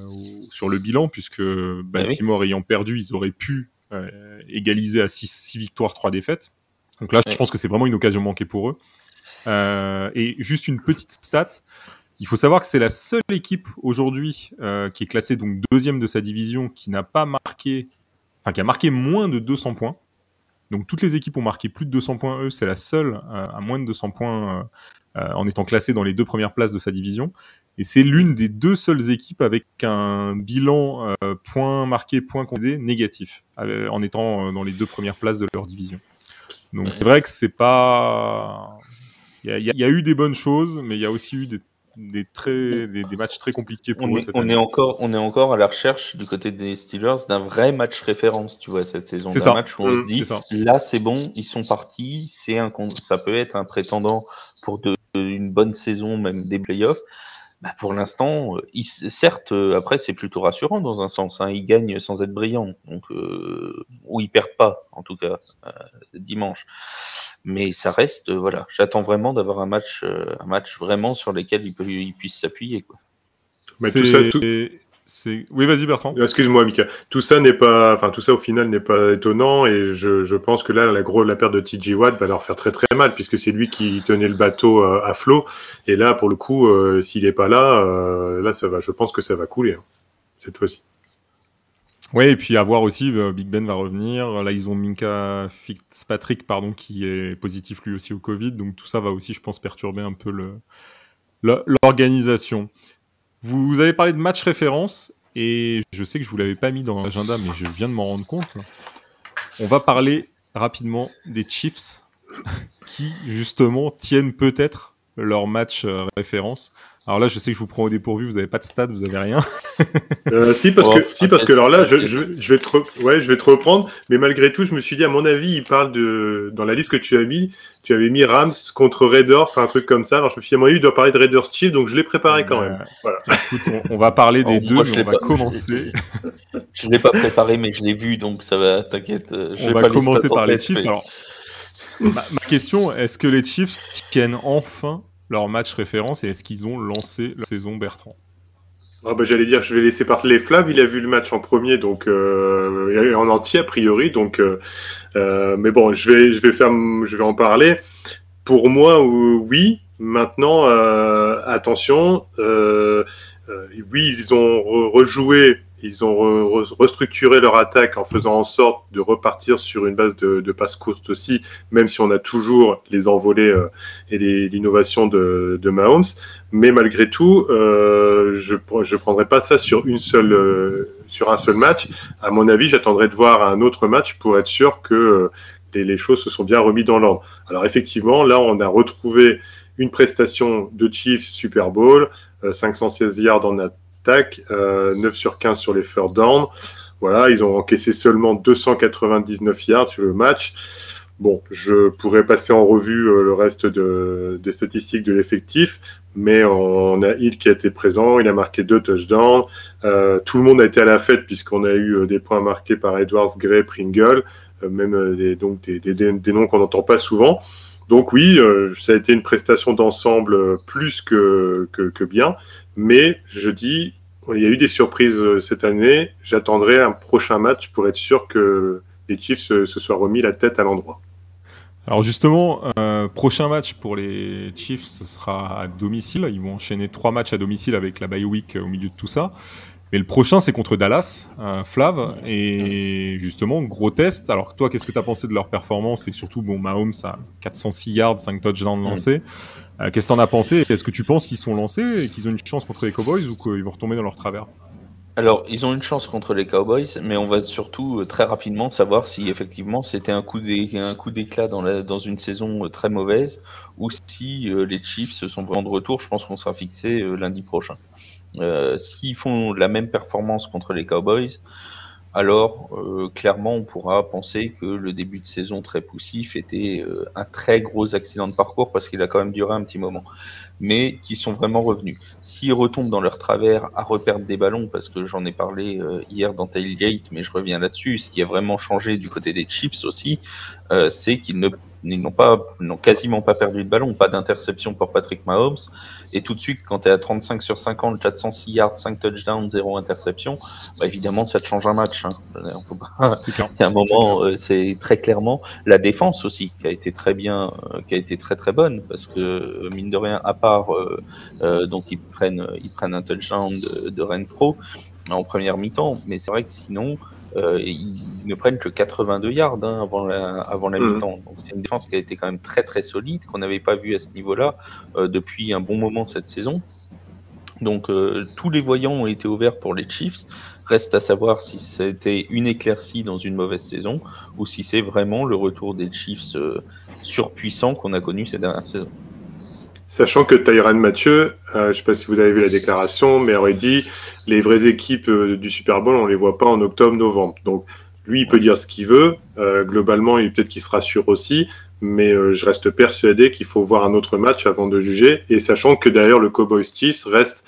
sur le bilan puisque ah Baltimore ayant perdu ils auraient pu euh, égaliser à 6 victoires 3 défaites. Donc là je pense que c'est vraiment une occasion manquée pour eux euh, et juste une petite stat il faut savoir que c'est la seule équipe aujourd'hui qui est classée donc deuxième de sa division qui n'a pas marqué enfin qui a marqué moins de 200 points donc toutes les équipes ont marqué plus de 200 points eux c'est la seule à moins de 200 points euh, en étant classé dans les deux premières places de sa division. Et c'est l'une des deux seules équipes avec un bilan euh, point marqué, point compté négatif, euh, en étant dans les deux premières places de leur division. Donc c'est vrai que c'est pas. Il y, y, y a, eu des bonnes choses, mais il y a aussi eu des des, très, des, des, matchs très compliqués pour on eux. Est, on, est encore, on est encore à la recherche du côté des Steelers d'un vrai match référence, tu vois, cette saison. D'un match où on se dit, là c'est bon, ils sont partis, c'est un, ça peut être un prétendant pour de, une bonne saison, même des playoffs, bah pour l'instant, euh, certes, euh, après c'est plutôt rassurant dans un sens. Hein, ils gagnent sans être brillants, donc euh, ou ils perdent pas, en tout cas euh, dimanche. Mais ça reste, euh, voilà. J'attends vraiment d'avoir un match, un match vraiment sur lequel ils, ils puissent s'appuyer, quoi. Mais tout ça, tout... Oui, vas-y Bertrand. Excuse-moi, Mika. Tout ça n'est pas, enfin tout ça au final n'est pas étonnant et je, je, pense que là la gros la perte de TJ Watt va leur faire très très mal puisque c'est lui qui tenait le bateau euh, à flot et là pour le coup euh, s'il n'est pas là, euh, là ça va, je pense que ça va couler hein, cette fois-ci. Oui, et puis à voir aussi, Big Ben va revenir. Là, ils ont Minka Fitzpatrick, pardon, qui est positif lui aussi au Covid. Donc tout ça va aussi, je pense, perturber un peu l'organisation. Vous avez parlé de match référence et je sais que je vous l'avais pas mis dans l'agenda, mais je viens de m'en rendre compte. On va parler rapidement des Chiefs [LAUGHS] qui justement tiennent peut-être leur match euh, référence. Alors là, je sais que je vous prends au dépourvu, vous n'avez pas de stade, vous n'avez rien. euh, si, parce que, si, parce que alors là, je, je, je, vais te ouais, je vais te reprendre, mais malgré tout, je me suis dit, à mon avis, il parle de, dans la liste que tu as mis, tu avais mis Rams contre Raiders, un truc comme ça. Alors je me suis dit, à mon avis, il doit parler de Raiders Chiefs, donc je l'ai préparé quand même. Voilà. Écoute, on, on, va parler des deux, mais on va commencer. Je ne l'ai pas préparé, mais je l'ai vu, donc ça va, t'inquiète. On va commencer par les Chiefs. Alors, ma, ma question, est-ce que les Chiefs tiennent enfin leur match référence et est-ce qu'ils ont lancé la saison Bertrand? Ah bah, J'allais dire, je vais laisser parler Flav, il a vu le match en premier, donc euh, en entier a priori, donc euh, euh, mais bon, je vais, je vais faire, je vais en parler. Pour moi, oui. Maintenant, attention, oui, ils ont rejoué ils ont re restructuré leur attaque en faisant en sorte de repartir sur une base de, passe courte aussi, même si on a toujours les envolées euh, et l'innovation de, Mahomes. Mais malgré tout, euh, je ne prendrai pas ça sur, une seule, euh, sur un seul match. À mon avis, j'attendrai de voir un autre match pour être sûr que les, choses se sont bien remis dans l'ordre. Alors effectivement, là, on a retrouvé une prestation de Chiefs Super Bowl, 516 euh, yards en, tac, euh, 9 sur 15 sur les third down. Voilà, ils ont encaissé seulement 299 yards sur le match. Bon, je pourrais passer en revue euh, le reste de, des statistiques de l'effectif, mais on a Hill qui a été présent, il a marqué deux touchdowns. Euh, tout le monde a été à la fête puisqu'on a eu des points marqués par Edwards, Gray, Pringle, même des, donc des, noms qu'on n'entend pas souvent. Donc oui, ça a été une prestation d'ensemble plus que, que bien. Mais je dis, il y a eu des surprises euh, cette année. J'attendrai un prochain match pour être sûr que les Chiefs se, se soient remis la tête à l'endroit. Alors justement, euh, prochain match pour les Chiefs, ce sera à domicile. Ils vont enchaîner trois matchs à domicile avec la bye week au milieu de tout ça. Mais le prochain, c'est contre Dallas, euh, Flav. Et justement, gros test. Alors, toi, qu'est-ce que tu as pensé de leur performance? Et surtout, bon, Mahomes a 406 yards, 5 touchdowns lancés. Euh, qu'est-ce que tu en as pensé? Est-ce que tu penses qu'ils sont lancés et qu'ils ont une chance contre les Cowboys ou qu'ils vont retomber dans leur travers? Alors, ils ont une chance contre les Cowboys, mais on va surtout euh, très rapidement savoir si effectivement c'était un coup d'éclat dans, dans une saison euh, très mauvaise ou si euh, les Chiefs sont vraiment de retour. Je pense qu'on sera fixé lundi prochain. S'ils font la même performance contre les Cowboys, alors clairement on pourra penser que le début de saison très poussif était un très gros accident de parcours parce qu'il a quand même duré un petit moment mais qui sont vraiment revenus. S'ils retombent dans leur travers à reperdre des ballons, parce que j'en ai parlé euh, hier dans Tailgate, mais je reviens là-dessus, ce qui a vraiment changé du côté des Chiefs aussi, euh, c'est qu'ils ne ils n'ont pas, n'ont quasiment pas perdu de ballon, pas d'interception pour Patrick Mahomes. Et tout de suite, quand tu es à 35 sur 50, 406 yards, 5 touchdowns, 0 interception, bah évidemment, ça te change un match. Hein. C'est [LAUGHS] un moment, euh, c'est très clairement la défense aussi qui a été très bien, euh, qui a été très très bonne parce que euh, mine de rien, à part donc ils prennent, ils prennent un touchdown de, de Renfro en première mi-temps, mais c'est vrai que sinon euh, ils ne prennent que 82 yards hein, avant la, avant la mm. mi-temps. Donc c'est une défense qui a été quand même très très solide, qu'on n'avait pas vu à ce niveau-là euh, depuis un bon moment cette saison. Donc euh, tous les voyants ont été ouverts pour les Chiefs. Reste à savoir si c'était une éclaircie dans une mauvaise saison ou si c'est vraiment le retour des Chiefs surpuissants qu'on a connu ces dernières saisons. Sachant que Tyran Mathieu, euh, je ne sais pas si vous avez vu la déclaration, mais aurait dit les vraies équipes euh, du Super Bowl, on les voit pas en octobre-novembre. Donc lui, il peut dire ce qu'il veut. Euh, globalement, il peut-être qu'il se rassure aussi, mais je reste persuadé qu'il faut voir un autre match avant de juger. Et sachant que d'ailleurs le Cowboys Chiefs reste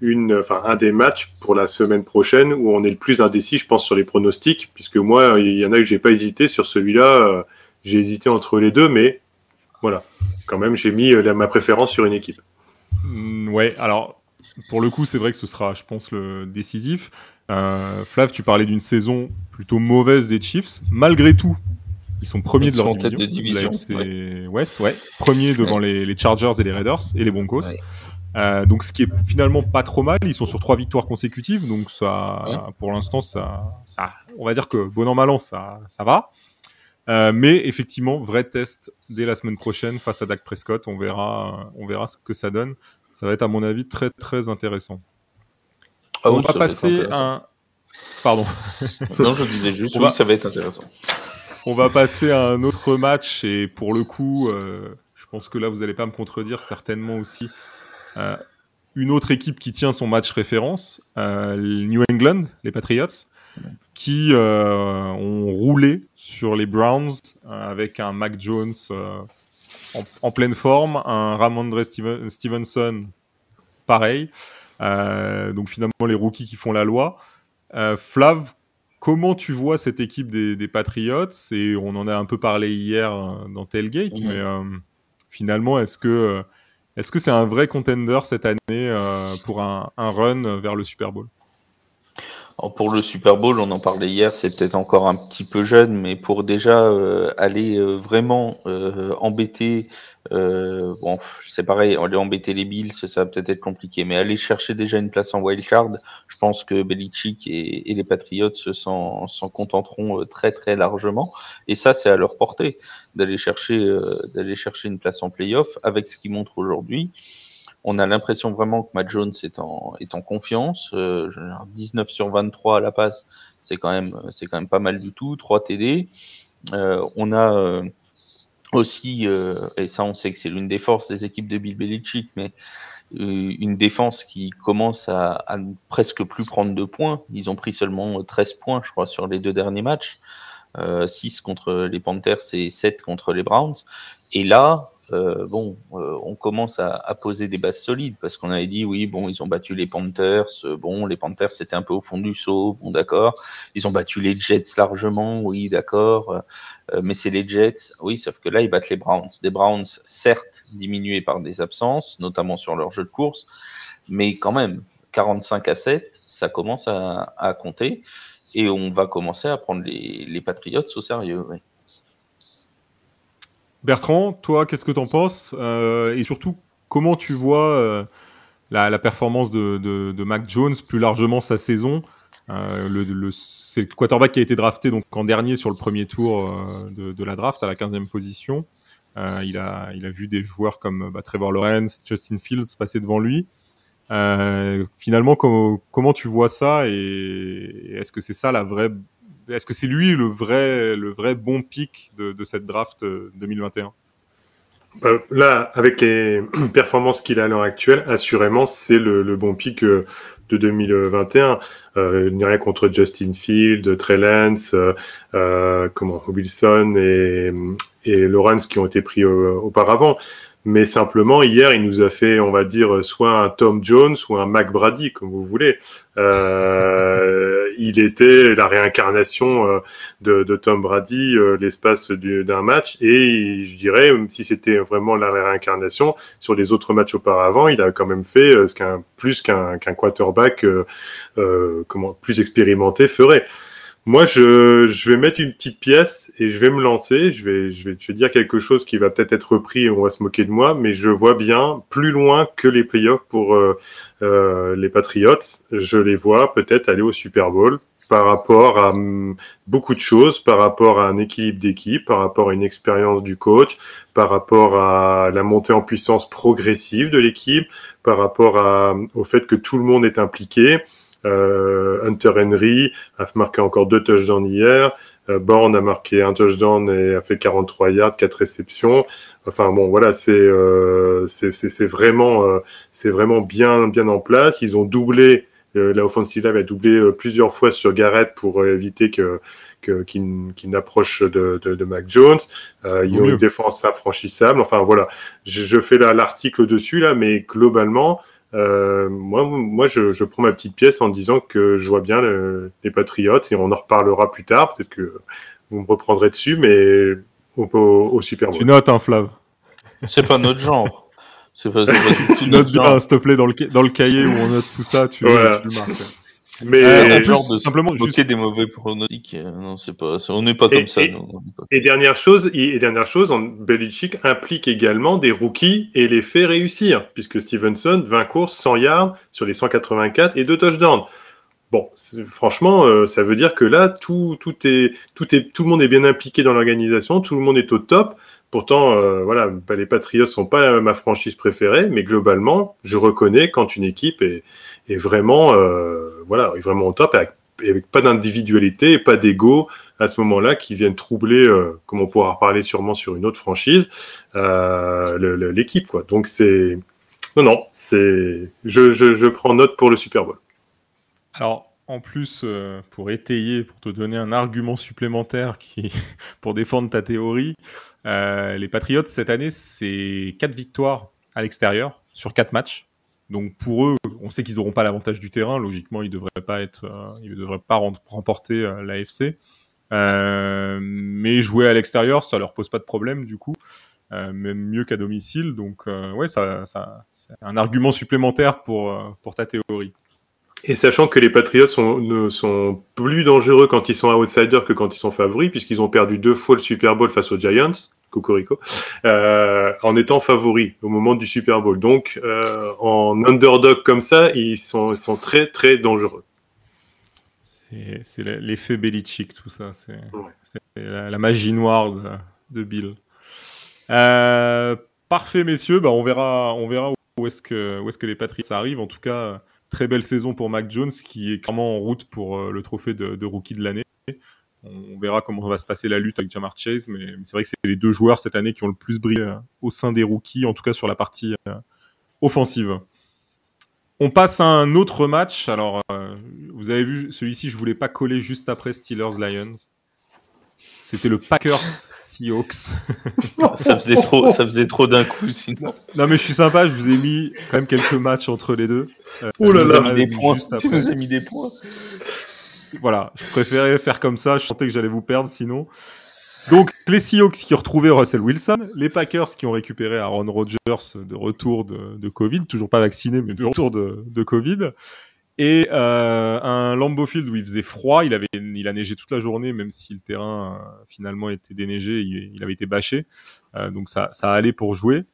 un des matchs pour la semaine prochaine où on est le plus indécis, je pense, sur les pronostics, puisque moi, il y en a que j'ai pas hésité sur celui-là. j'ai hésité entre les deux, mais voilà quand même, j'ai mis euh, ma préférence sur une équipe. Mm, ouais, alors pour le coup, c'est vrai que ce sera, je pense, le décisif. Euh, Flav, tu parlais d'une saison plutôt mauvaise des Chiefs. Malgré tout, ils sont premiers de leur division. De West, ouais. Premiers devant les, Chargers et les Raiders et les Broncos. Euh, donc, ce qui est finalement pas trop mal. Ils sont sur trois victoires consécutives, donc ça, pour l'instant, ça, ça, on va dire que bon an mal an, ça, ça va. Euh, mais effectivement, vrai test dès la semaine prochaine face à Dak Prescott. On verra, on verra ce que ça donne. Ça va être, à mon avis, très très intéressant. Ah on va passer un. Pardon. [LAUGHS] non, je disais juste, oui, ça va être intéressant. On va passer à un autre match et pour le coup, euh, je pense que là, vous n'allez pas me contredire, certainement aussi. Euh, une autre équipe qui tient son match référence, New England, les Patriots qui euh, ont roulé sur les Browns euh, avec un Mac Jones euh, en, pleine forme, un Ramondre Stevenson pareil. donc finalement les rookies qui font la loi. Flav, comment tu vois cette équipe des, Patriots? Et on en a un peu parlé hier dans Tailgate, mhm. mais finalement est-ce que est-ce que c'est un vrai contender cette année pour un, run vers le Super Bowl? Pour le Super Bowl, on en parlait hier, c'est peut-être encore un petit peu jeune, mais pour déjà euh, aller euh, vraiment euh, embêter, bon, c'est pareil, aller embêter les Bills, ça va peut-être être compliqué, mais aller chercher déjà une place en wildcard, je pense que Belichick et, les Patriots s'en contenteront très très largement, et ça c'est à leur portée d'aller chercher d'aller chercher une place en playoff avec ce qu'ils montrent aujourd'hui. On a l'impression vraiment que Matt Jones est en, est en confiance. 19 euh, sur 23 à la passe, c'est quand même, c'est quand même pas mal du tout. 3 TD. Euh, on a euh, aussi, et ça on sait que c'est l'une des forces des équipes de Bill Belichick, mais une défense qui commence à, à, presque plus prendre de points. Ils ont pris seulement 13 points, je crois, sur les deux derniers matchs. 6 contre les Panthers et 7 contre les Browns. Et là, euh, bon, euh, on commence à, poser des bases solides parce qu'on avait dit oui, bon, ils ont battu les Panthers, euh, bon, les Panthers c'était un peu au fond du saut, bon, d'accord. Ils ont battu les Jets largement, oui, d'accord. mais c'est les Jets, oui, sauf que là ils battent les Browns. Des Browns certes diminués par des absences, notamment sur leur jeu de course, mais quand même 45 à 7, ça commence à, compter et on va commencer à prendre les, les Patriots au sérieux. Bertrand, toi, qu'est-ce que tu en penses euh, Et surtout, comment tu vois euh, la, performance de, Mac Jones, plus largement sa saison. Euh, c'est le quarterback qui a été drafté donc en dernier sur le premier tour de, la draft à la 15e position. Il, a, il a vu des joueurs comme bah, Trevor Lawrence, Justin Fields passer devant lui. Finalement, comment, comment tu vois ça et est-ce que c'est ça la vraie Est-ce que c'est lui le vrai, le vrai bon pic de, de cette draft 2021 bah, là, avec les [CLEARS THROAT] performances qu'il a à l'heure actuelle, assurément, c'est le, le, bon pic euh, de 2021. Euh, il n'y a rien contre Justin Field, Trey Lance, euh, euh, comment, Wilson et, et Lawrence qui ont été pris auparavant mais simplement hier il nous a fait on va dire soit un Tom Jones ou un Mac Brady comme vous voulez. Euh, il était la réincarnation euh, de, Tom Brady euh, l'espace d'un match. Et je dirais si c'était vraiment la réincarnation sur les autres matchs auparavant il a quand même fait euh, ce qu'un plus qu'un quarterback comment plus expérimenté ferait moi, je, je, vais mettre une petite pièce et je vais me lancer. Je vais, je vais, je vais dire quelque chose qui va peut-être être repris et on va se moquer de moi, mais je vois bien plus loin que les playoffs pour euh, euh, les Patriots. Je les vois peut-être aller au Super Bowl par rapport à mm, beaucoup de choses, par rapport à un équilibre d'équipe, par rapport à une expérience du coach, par rapport à la montée en puissance progressive de l'équipe, par rapport à, au fait que tout le monde est impliqué. Euh, Hunter Henry a marqué encore deux touchdowns hier. Euh, Bourne a marqué un touchdown et a fait 43 yards, quatre réceptions. Enfin bon, voilà, c'est euh, c'est vraiment euh, c'est vraiment bien bien en place. Ils ont doublé la offensive line a doublé plusieurs fois sur Garrett pour éviter que qu'il n'approche de, de, de, Mac Jones. Euh, ils ont une défense infranchissable. Enfin voilà, je, je fais l'article dessus là, mais globalement, euh, moi, moi je, je, prends ma petite pièce en disant que je vois bien le, les Patriotes et on en reparlera plus tard. Peut-être que vous me reprendrez dessus, mais au, au, au Super Bowl. Tu notes, hein, Flav C'est pas notre genre. C'est pas, pas tu [LAUGHS] notes bien, s'il te plaît, dans le, dans le cahier où on note tout ça, tu, voilà. tu le marques. Mais euh, en plus, de simplement juste... des mauvais pronostics, euh, non, c'est pas, on n'est pas et, comme ça. Et, et, dernière chose, et, dernière chose, Belichick implique également des rookies et les fait réussir, puisque Stevenson 20 courses, 100 yards sur les 184 et deux touchdowns. Bon, franchement, euh, ça veut dire que là, tout, tout est, tout est, tout le monde est bien impliqué dans l'organisation, tout le monde est au top. Pourtant, euh, voilà, bah, les Patriots sont pas ma franchise préférée, mais globalement, je reconnais quand une équipe est, est vraiment, euh, voilà, vraiment au top, avec, avec pas d'individualité, pas d'ego à ce moment-là qui viennent troubler, euh, comme on pourra reparler sûrement sur une autre franchise, euh, l'équipe, quoi. Donc c'est, non, non, c'est, je, je, prends note pour le Super Bowl. Alors, en plus, euh, pour étayer, pour te donner un argument supplémentaire qui, [LAUGHS] pour défendre ta théorie, les Patriots cette année, c'est quatre victoires à l'extérieur sur quatre matchs. Donc pour eux, on sait qu'ils n'auront pas l'avantage du terrain. Logiquement, ils devraient pas être, euh, ils devraient pas remporter euh, l'AFC. Euh, mais jouer à l'extérieur, ça leur pose pas de problème du coup, même mieux qu'à domicile. Donc ouais, ça, ça c'est un argument supplémentaire pour ta théorie. Et sachant que les Patriots ne sont plus dangereux quand ils sont outsiders que quand ils sont favoris, puisqu'ils ont perdu deux fois le Super Bowl face aux Giants, Cocorico, euh, en étant favoris au moment du Super Bowl. Donc, euh, en underdog comme ça, ils sont, très, très dangereux. C'est l'effet Belichick, tout ça. C'est ouais. la, la, magie noire de, de Bill. Euh, parfait, messieurs. Bah, on verra, on verra où est-ce que, où est-ce que les Patriots arrivent. En tout cas, Très belle saison pour Mac Jones qui est clairement en route pour le trophée de, de rookie de l'année. On verra comment va se passer la lutte avec Jamar Chase, mais, c'est vrai que c'est les deux joueurs cette année qui ont le plus brillé euh, au sein des rookies, en tout cas sur la partie euh, offensive. On passe à un autre match. Alors, vous avez vu, celui-ci, je voulais pas coller juste après Steelers-Lions. C'était le Packers Seahawks. [LAUGHS] ça faisait trop, ça faisait trop d'un coup sinon. Non mais je suis sympa, je vous ai mis quand même quelques matchs entre les deux. Euh, oh là là, des points. Juste après. tu nous as mis des points. Voilà, je préférais faire comme ça, je sentais que j'allais vous perdre sinon. Donc les Seahawks qui ont retrouvé Russell Wilson, les Packers qui ont récupéré Aaron Rodgers de retour de, Covid, toujours pas vacciné mais de retour de, Covid, et euh, un Lambeau Field où il faisait froid, il avait, il a neigé toute la journée, même si le terrain euh, finalement était déneigé, il, avait été bâché, euh, donc ça, ça allait pour jouer.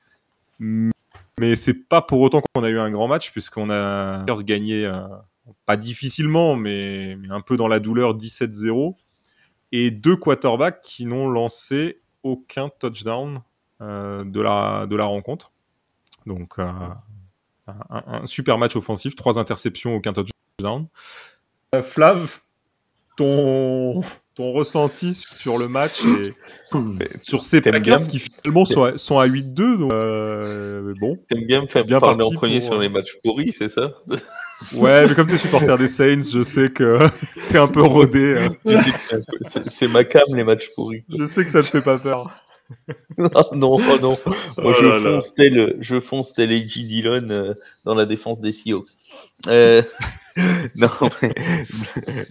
Mais c'est pas pour autant qu'on a eu un grand match, puisqu'on a gagné, pas difficilement, mais, un peu dans la douleur, 17-0. Et deux quarterbacks qui n'ont lancé aucun touchdown euh, de, la, de la rencontre. Donc, euh, un, super match offensif, trois interceptions, aucun touchdown. Flav, ton, ton ressenti sur le match et [COUGHS] sur ces Packers qui finalement sont sont à 8-2. Donc, euh, bon. T'aimes bien me faire bien parler en premier sur les matchs pourris, c'est ça? Ouais, mais comme tu es supporter des Saints, je sais que [LAUGHS] t'es un peu rodé. Hein. C'est ma cam, les matchs pourris. Je sais que ça te fait pas peur. non, [LAUGHS] non, oh non. Moi, oh je, fonce tel, je fonce tel A.J. Dillon euh, dans la défense des Seahawks. Euh, [LAUGHS] non, mais,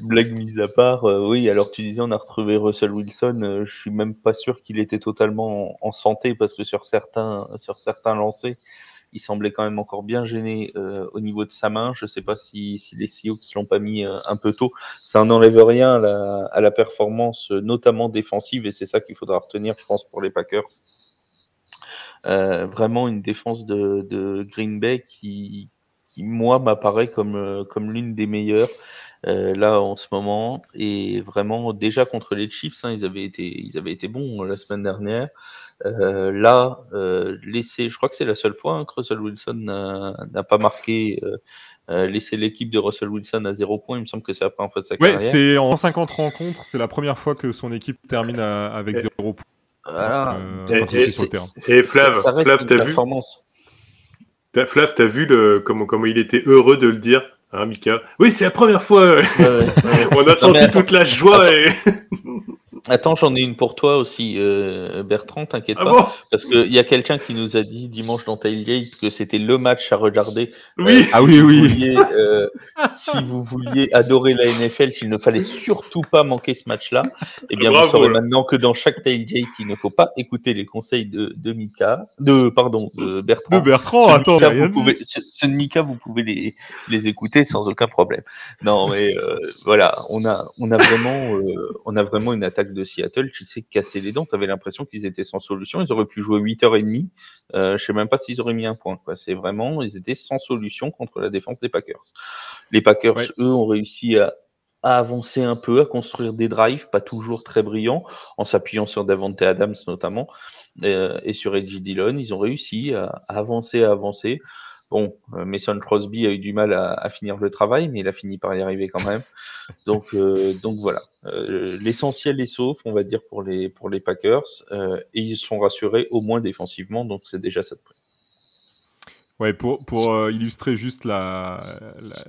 blague mise à part, euh, oui, alors tu disais on a retrouvé Russell Wilson, euh, je suis même pas sûr qu'il était totalement en, santé parce que sur certains, sur certains lancers, il semblait quand même encore bien gêné euh, au niveau de sa main. Je sais pas si, si les Seahawks l'ont pas mis un peu tôt. Ça n'enlève rien à la, à la performance, notamment défensive, et c'est ça qu'il faudra retenir, je pense, pour les Packers. vraiment une défense de, de Green Bay qui, qui moi m'apparaît comme euh, comme l'une des meilleures euh, là en ce moment. Et vraiment déjà contre les Chiefs hein, ils avaient été ils avaient été bons la semaine dernière. Euh, là euh, laisser je crois que c'est la seule fois hein, que Russell Wilson n'a pas marqué euh, laisser l'équipe de Russell Wilson à zéro point il me semble que c'est la première fois de sa ouais, c'est en 50 rencontres c'est la première fois que son équipe termine avec zéro point. Voilà. et, et, Flav, Flav t'as vu Flav, t'as vu le, comment, comment il était heureux de le dire, hein, Mika? Oui, c'est la première fois. [LAUGHS] On a senti toute la joie. Et... [LAUGHS] Attends, j'en ai une pour toi aussi, euh, Bertrand, t'inquiète ah pas. parce qu'il y a quelqu'un qui nous a dit dimanche dans Tailgate que c'était le match à regarder. Oui, euh, ah oui, oui. Euh, si vous vouliez adorer la NFL, qu'il ne fallait surtout pas manquer ce match-là, eh bien, vous saurez maintenant que dans chaque Tailgate, il ne faut pas écouter les conseils de, de Mika, de, pardon, de Bertrand. De Bertrand, attends, Mika, vous pouvez, ce, Mika, vous pouvez les, les écouter sans aucun problème. Non, mais euh, voilà, on a, on a vraiment, on a vraiment une attaque de Seattle qui s'est cassé les dents. Tu avais l'impression qu'ils étaient sans solution. Ils auraient pu jouer 8h30. Euh, je sais même pas s'ils auraient mis un point. C'est vraiment, ils étaient sans solution contre la défense des Packers. Les Packers, eux, ont réussi à, avancer un peu, à construire des drives, pas toujours très brillants, en s'appuyant sur Davante Adams notamment, euh, et sur Edgy Dillon. Ils ont réussi à, à avancer, à avancer. Bon, euh, Mason Crosby a eu du mal à, finir le travail, mais il a fini par y arriver quand même. [LAUGHS] Donc, euh, donc voilà. Euh, l'essentiel est sauf, on va dire, pour les, pour les Packers. et ils sont rassurés au moins défensivement, donc c'est déjà ça de prix. Ouais, pour, pour euh, illustrer juste la,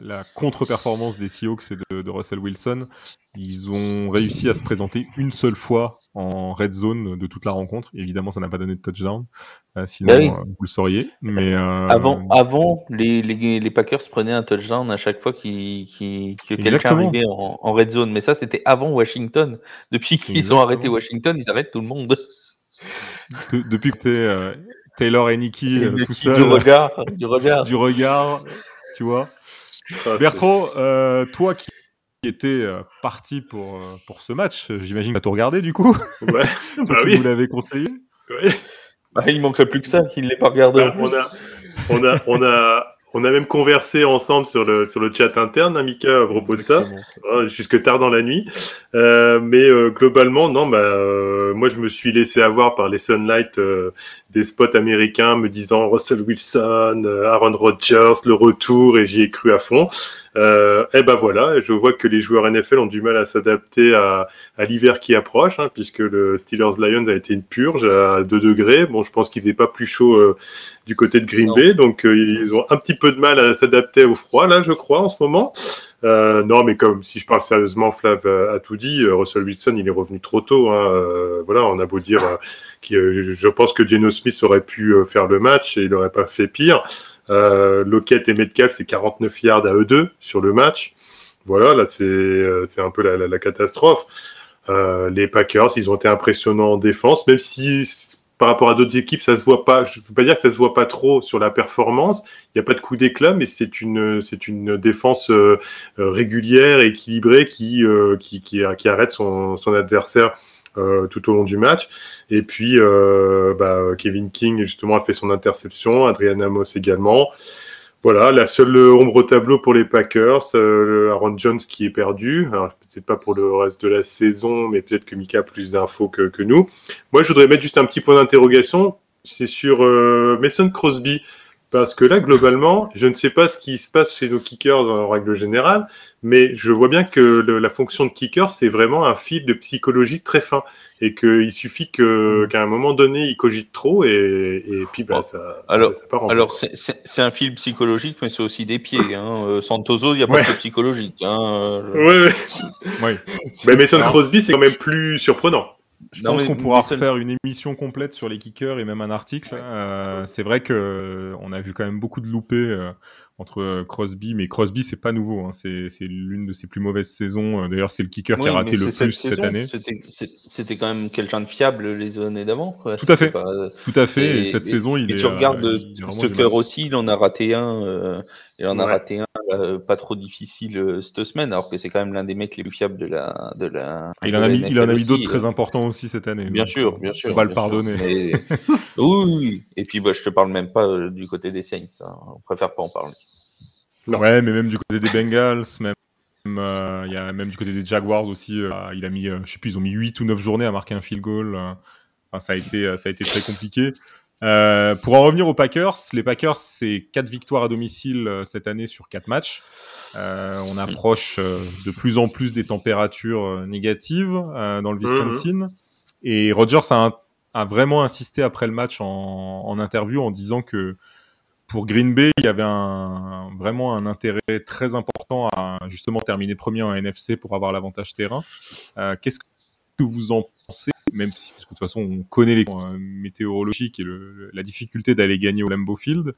la, contre-performance des Seahawks et de, de, Russell Wilson, ils ont réussi à se présenter une seule fois en red zone de toute la rencontre. Évidemment, ça n'a pas donné de touchdown, euh, sinon bah euh, vous le sauriez. Mais avant, avant les, les, les, Packers prenaient un touchdown à chaque fois qu que quelqu'un arrivait en, en, red zone. Mais ça, c'était avant Washington. Depuis qu'ils ont arrêté Washington, ils arrêtent tout le monde. [LAUGHS] depuis que es Taylor et Nicky euh, tout seul. Du regard, du regard. [LAUGHS] du regard, tu vois. Ah, Bertrand, euh, toi qui étais euh, parti pour, pour ce match, j'imagine que tu as tout regardé du coup. Ouais, [LAUGHS] bah oui. Vous l'avez conseillé. Ouais. Bah, il manquerait plus que ça qu'il ne l'ait pas regardé. Bah, on, a, on, a, on, a, on a même conversé ensemble sur le, sur le chat interne, Amika, à propos de ça, hein, jusque tard dans la nuit. Euh, mais euh, globalement, non, bah, euh, moi je me suis laissé avoir par les Sunlight des spots américains me disant Russell Wilson, Aaron Rodgers, le retour, et j'y ai cru à fond. Euh, et ben voilà, je vois que les joueurs NFL ont du mal à s'adapter à, à l'hiver qui approche, hein, puisque le Steelers Lions a été une purge à 2 degrés. Bon, je pense qu'il faisait pas plus chaud du côté de Green Bay. Donc, euh, ils ont un petit peu de mal à s'adapter au froid, là, je crois, en ce moment. Euh, non, mais comme si je parle sérieusement, Flav a, tout dit. Euh, Russell Wilson, il est revenu trop tôt. Hein. voilà, on a beau dire que je pense que Geno Smith aurait pu faire le match et il n'aurait pas fait pire. Euh, Lockett et Metcalf, c'est 49 yards à eux deux sur le match. Voilà, là, c'est un peu la, catastrophe. Euh, les Packers, ils ont été impressionnants en défense, même si par rapport à d'autres équipes, ça se voit pas. Je ne veux pas dire que ça se voit pas trop sur la performance. Il n'y a pas de coup d'éclat, mais c'est une défense euh, régulière équilibrée qui, euh, arrête son adversaire tout au long du match. Et puis, bah, Kevin King, justement, a fait son interception, Adrian Amos également. Voilà, la seule ombre au tableau pour les Packers, Aaron Jones qui est perdu. peut-être pas pour le reste de la saison, mais peut-être que Mika a plus d'infos que, que, nous. Moi, je voudrais mettre juste un petit point d'interrogation. C'est sur Mason Crosby. Parce que là, globalement, je ne sais pas ce qui se passe chez nos kickers en règle générale, mais je vois bien que la fonction de kicker, c'est vraiment un fil de psychologie très fin. Et qu'il suffit que, qu'à un moment donné, il cogite trop et, et puis bah, ça, alors, ça, part en Alors, c'est, un fil psychologique, mais c'est aussi des pieds. Hein. Euh, Santoso, il n'y a pas de psychologique. Hein. Euh, ouais, Mais [LAUGHS] Mason Crosby, c'est quand même plus surprenant. Je pense qu'on pourra faire une émission complète sur les kickers et même un article. Euh, c'est vrai que euh, on a vu quand même beaucoup de loupés euh, entre euh, Crosby, mais Crosby c'est pas nouveau. Hein. C'est l'une de ses plus mauvaises saisons. D'ailleurs, c'est le kicker qui a raté le plus cette, année. C'était quand même quelqu'un de fiable les années d'avant. Tout à fait. Tout à fait. Et, cette saison, il et est. Tu regardes Tucker aussi, il en a raté un. Il en a raté un euh, pas trop difficile euh, cette semaine, alors que c'est quand même l'un des mecs les plus fiables de la. De la ah, il, en a mis, il en a mis d'autres très importants aussi cette année. Bien sûr, bien sûr. On va le pardonner. [LAUGHS] oui, et puis bah, je te parle même pas euh, du côté des Saints. Hein. On préfère pas en parler. Ouais, mais même du côté des Bengals, même. Il y a même du côté des Jaguars aussi. il a mis, je sais plus, ils ont mis 8 ou 9 journées à marquer un field goal. Enfin, ça a été, ça a été très compliqué. Euh, pour en revenir aux Packers, les Packers, c'est 4 victoires à domicile euh, cette année sur 4 matchs. Euh, on approche de plus en plus des températures négatives dans le Wisconsin. Mhm. Et Rodgers a, a, vraiment insisté après le match en, en, interview en disant que pour Green Bay, il y avait un, vraiment un intérêt très important à justement terminer premier en NFC pour avoir l'avantage terrain. Qu'est-ce que vous en pensez même si, que de toute façon, on connaît les euh, météorologiques et la difficulté d'aller gagner au Lambeau Field.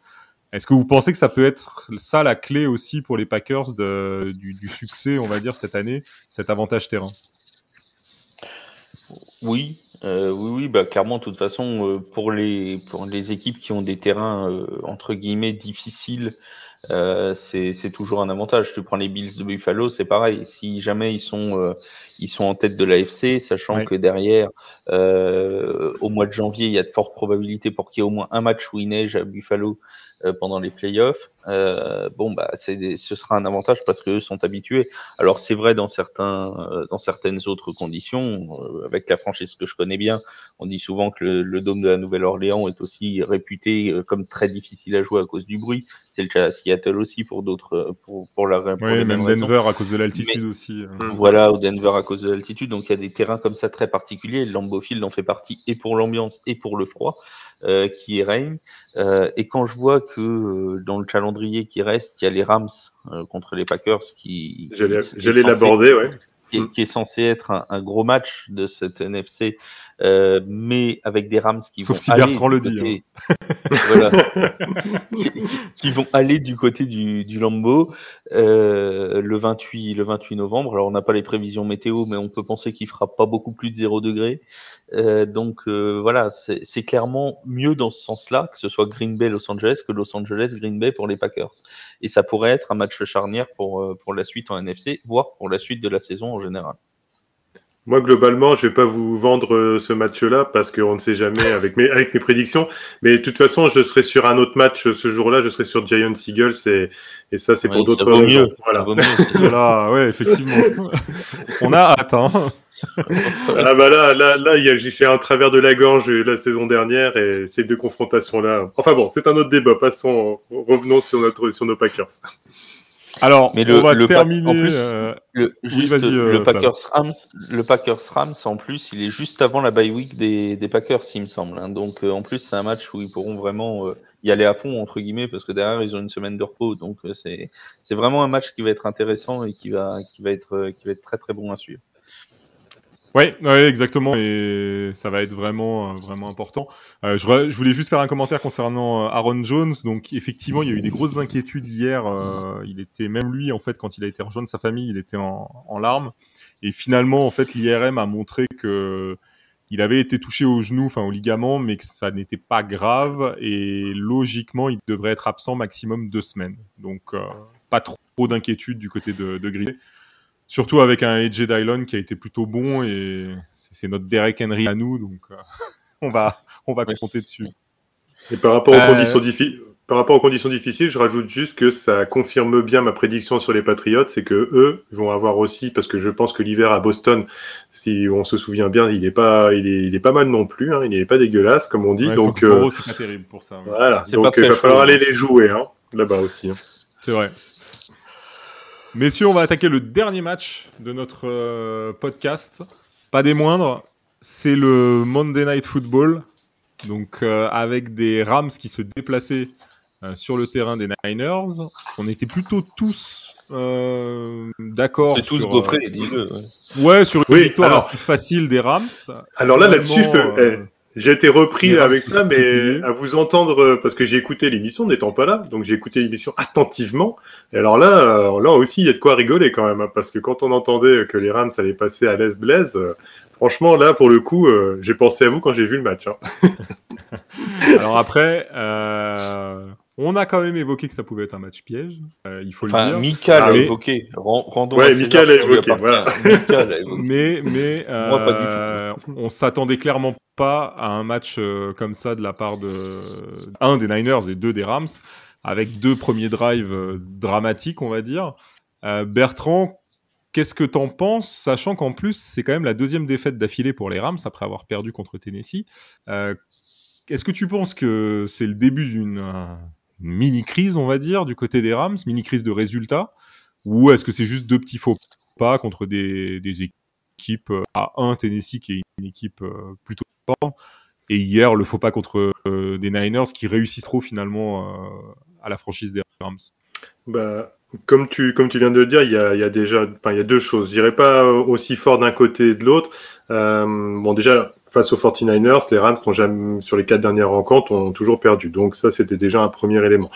Est-ce que vous pensez que ça peut être ça la clé aussi pour les Packers du, succès, on va dire, cette année, cet avantage terrain? Oui, euh, oui, oui, bah clairement, de toute façon, euh, pour les pour les équipes qui ont des terrains euh, entre guillemets difficiles, euh, c'est toujours un avantage. Tu prends les Bills de Buffalo, c'est pareil. Si jamais ils sont euh, ils sont en tête de l'AFC, sachant que derrière, euh, au mois de janvier, il y a de fortes probabilités pour qu'il y ait au moins un match où il neige à Buffalo pendant les playoffs. Euh, bon, bah, c'est ce sera un avantage parce qu'eux sont habitués. Alors c'est vrai dans certains dans certaines autres conditions. avec la franchise que je connais bien, on dit souvent que le, le dôme de la Nouvelle-Orléans est aussi réputé comme très difficile à jouer à cause du bruit. C'est le cas à Seattle aussi pour d'autres pour pour la. Pour oui, même Denver à cause de l'altitude aussi. Voilà, au Denver à cause de l'altitude. Donc il y a des terrains comme ça très particuliers. Lambeau Field en fait partie et pour l'ambiance et pour le froid euh, qui règne. Euh, et quand je vois que euh, dans le calendrier qui reste, il y a les Rams euh, contre les Packers qui. J'allais l'aborder, ouais. Qui, qui, est censé être un, un, gros match de cette NFC euh, mais avec des Rams qui Sauf vont si Bertrand le dit. Hein. [LAUGHS] voilà, qui, [LAUGHS] qui, vont aller du côté du, du Lambeau euh, le 28 le 28 novembre. Alors on n'a pas les prévisions météo, mais on peut penser qu'il fera pas beaucoup plus de 0 degré. Euh, donc euh, voilà, c'est clairement mieux dans ce sens-là que ce soit Green Bay Los Angeles que Los Angeles Green Bay pour les Packers. Et ça pourrait être un match charnière pour euh, pour la suite en NFC, voire pour la suite de la saison en général. Moi, globalement, je vais pas vous vendre euh, ce match-là parce qu'on ne sait jamais avec mes, avec mes prédictions. Mais de toute façon, je serai sur un autre match ce jour-là. Je serai sur Giants Eagles et, et ça, c'est pour d'autres raisons. Voilà. [LAUGHS] voilà, ouais, effectivement. [LAUGHS] On a hâte, hein. ah bah là, là, là, j'ai fait un travers de la gorge la saison dernière et ces deux confrontations-là. Enfin bon, c'est un autre débat. Passons, revenons sur notre, sur nos Packers. Alors, mais le, on va le terminer. En plus, euh... le, juste, oui, le Packers Rams, le Packers Rams, en plus, il est juste avant la bye week des, des Packers, il me semble. Hein. Donc, euh, en plus, c'est un match où ils pourront vraiment euh, y aller à fond entre guillemets, parce que derrière, ils ont une semaine de repos. Donc, euh, c'est c'est vraiment un match qui va être intéressant et qui va qui va être qui va être très très bon à suivre. Oui, ouais, exactement. Et ça va être vraiment, euh, vraiment important. Euh, je, voulais juste faire un commentaire concernant euh, Aaron Jones. Donc, effectivement, il y a eu des grosses inquiétudes hier. Il était, même lui, en fait, quand il a été rejoindre sa famille, il était en, larmes. Et finalement, en fait, l'IRM a montré que il avait été touché au genou, enfin au ligament, mais que ça n'était pas grave. Et logiquement, il devrait être absent maximum deux semaines. Donc, pas trop d'inquiétude du côté de, de Surtout avec un AJ Dylon qui a été plutôt bon et c'est notre Derek Henry à nous, donc [LAUGHS] on va on va compter dessus. Et par rapport aux conditions difficiles, par rapport aux conditions difficiles, je rajoute juste que ça confirme bien ma prédiction sur les Patriots, c'est que eux vont avoir aussi, parce que je pense que l'hiver à Boston, si on se souvient bien, il est pas, il est, il est pas mal non plus, hein, il n'est pas dégueulasse comme on dit. donc, euh, c'est pas terrible pour ça. Voilà, donc il va falloir aller les jouer hein, là-bas aussi. Hein. C'est vrai. Messieurs, on va attaquer le dernier match de notre euh, podcast. Pas des moindres, c'est le Monday Night Football. Donc euh, avec des Rams qui se déplaçaient euh, sur le terrain des Niners. On était plutôt tous euh, d'accord. tous sur, gaufrés, euh, Ouais, sur une victoire assez facile des Rams. Alors là, là-dessus, eh, j'ai été repris avec ça, mais à vous entendre, parce que j'ai écouté l'émission n'étant pas là, donc j'ai écouté l'émission attentivement. Et alors là, là aussi, il y a de quoi rigoler quand même, hein, parce que quand on entendait que les Rams allaient passer à l'Est Blaise, franchement, là, pour le coup, j'ai pensé à vous quand j'ai vu le match. Hein. [LAUGHS] alors après, on a quand même évoqué que ça pouvait être un match piège, euh, il faut le dire. Mika l'a évoqué. Rendons ouais, Mika l'a évoqué, voilà. [LAUGHS] mais mais euh, on s'attendait clairement pas à un match euh, comme ça de la part de un des Niners et deux des Rams, avec deux premiers drives dramatiques, on va dire. Bertrand, qu'est-ce que t'en penses, sachant qu'en plus c'est quand même la deuxième défaite d'affilée pour les Rams après avoir perdu contre Tennessee. Est-ce que tu penses que c'est le début d'une mini-crise, on va dire, du côté des Rams, mini-crise de résultats Ou est-ce que c'est juste deux petits faux pas contre des, équipes euh, à un Tennessee qui est une équipe euh, plutôt et hier le faux pas contre euh, des Niners qui réussissent trop finalement à la franchise des Rams bah, comme tu, comme tu viens de le dire, il y a, y a déjà, il y a deux choses. Je dirais pas aussi fort d'un côté et de l'autre. Bon, déjà, face aux 49ers, les Rams, sur les quatre dernières rencontres, ont toujours perdu. Donc ça, c'était déjà un premier élément.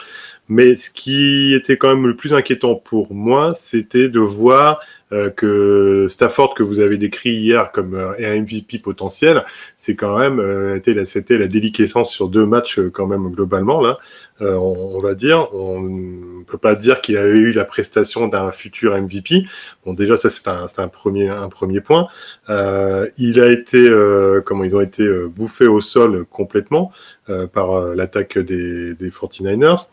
Mais ce qui était quand même le plus inquiétant pour moi, c'était de voir euh, que Stafford que vous avez décrit hier comme euh, un MVP potentiel, c'est quand même euh, c'était la déliquescence sur deux matchs quand même globalement là, on, va dire. On ne peut pas dire qu'il avait eu la prestation d'un futur MVP. Bon déjà ça c'est un, premier point. il a été comment ils ont été bouffés au sol complètement par l'attaque des, des 49ers.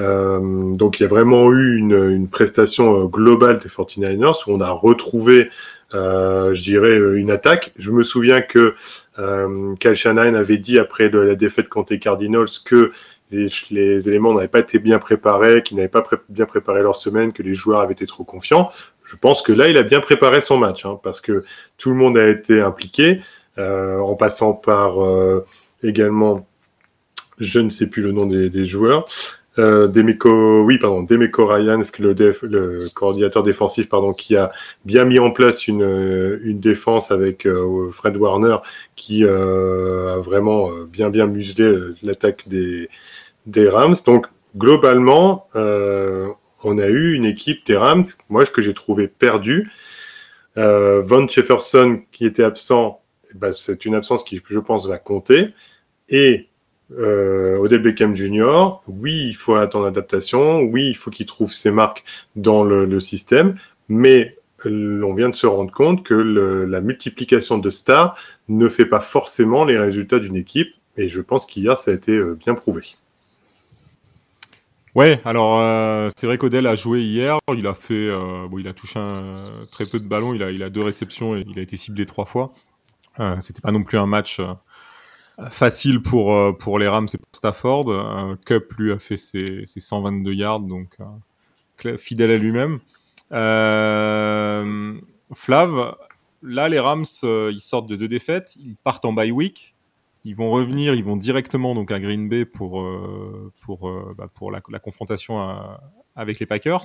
Euh, donc il y a vraiment eu une, prestation euh, globale des 49ers où on a retrouvé, euh, je dirais, une attaque. Je me souviens que euh, Kyle avait dit après la défaite contre les Cardinals que les éléments n'avaient pas été bien préparés, qu'ils n'avaient pas bien préparé leur semaine, que les joueurs avaient été trop confiants. Je pense que là, il a bien préparé son match, hein, parce que tout le monde a été impliqué, euh, en passant par euh, également, je ne sais plus le nom des, des joueurs, euh, Demeco, oui, pardon, Demeco Ryan, le, le coordinateur défensif, pardon, qui a bien mis en place une, euh, une défense avec euh, Fred Warner, qui euh, a vraiment bien bien muselé l'attaque des, des Rams. Donc globalement, on a eu une équipe des moi que j'ai trouvé perdue. Von Jefferson qui était absent, eh ben, c'est une absence qui, je pense, va compter. Et euh, Odell Beckham Jr., oui, il faut attendre l'adaptation, oui, il faut qu'il trouve ses marques dans le, le système, mais euh, on vient de se rendre compte que la multiplication de stars ne fait pas forcément les résultats d'une équipe, et je pense qu'hier, ça a été euh, bien prouvé. Ouais, alors euh, c'est vrai qu'Odell a joué hier, il a fait, euh, bon, il a touché très peu de ballons, il a, il a deux réceptions et il a été ciblé trois fois. Euh, C'était pas non plus un match facile pour, euh, pour les Rams et pour Stafford. Euh, Cup, lui, a fait ses, ses 122 yards, donc euh, fidèle à lui-même. Flav, là, les Rams, ils sortent de deux défaites, ils partent en bye week. Ils vont revenir, ils vont directement donc à Green Bay pour, pour, bah, pour la, confrontation avec les Packers.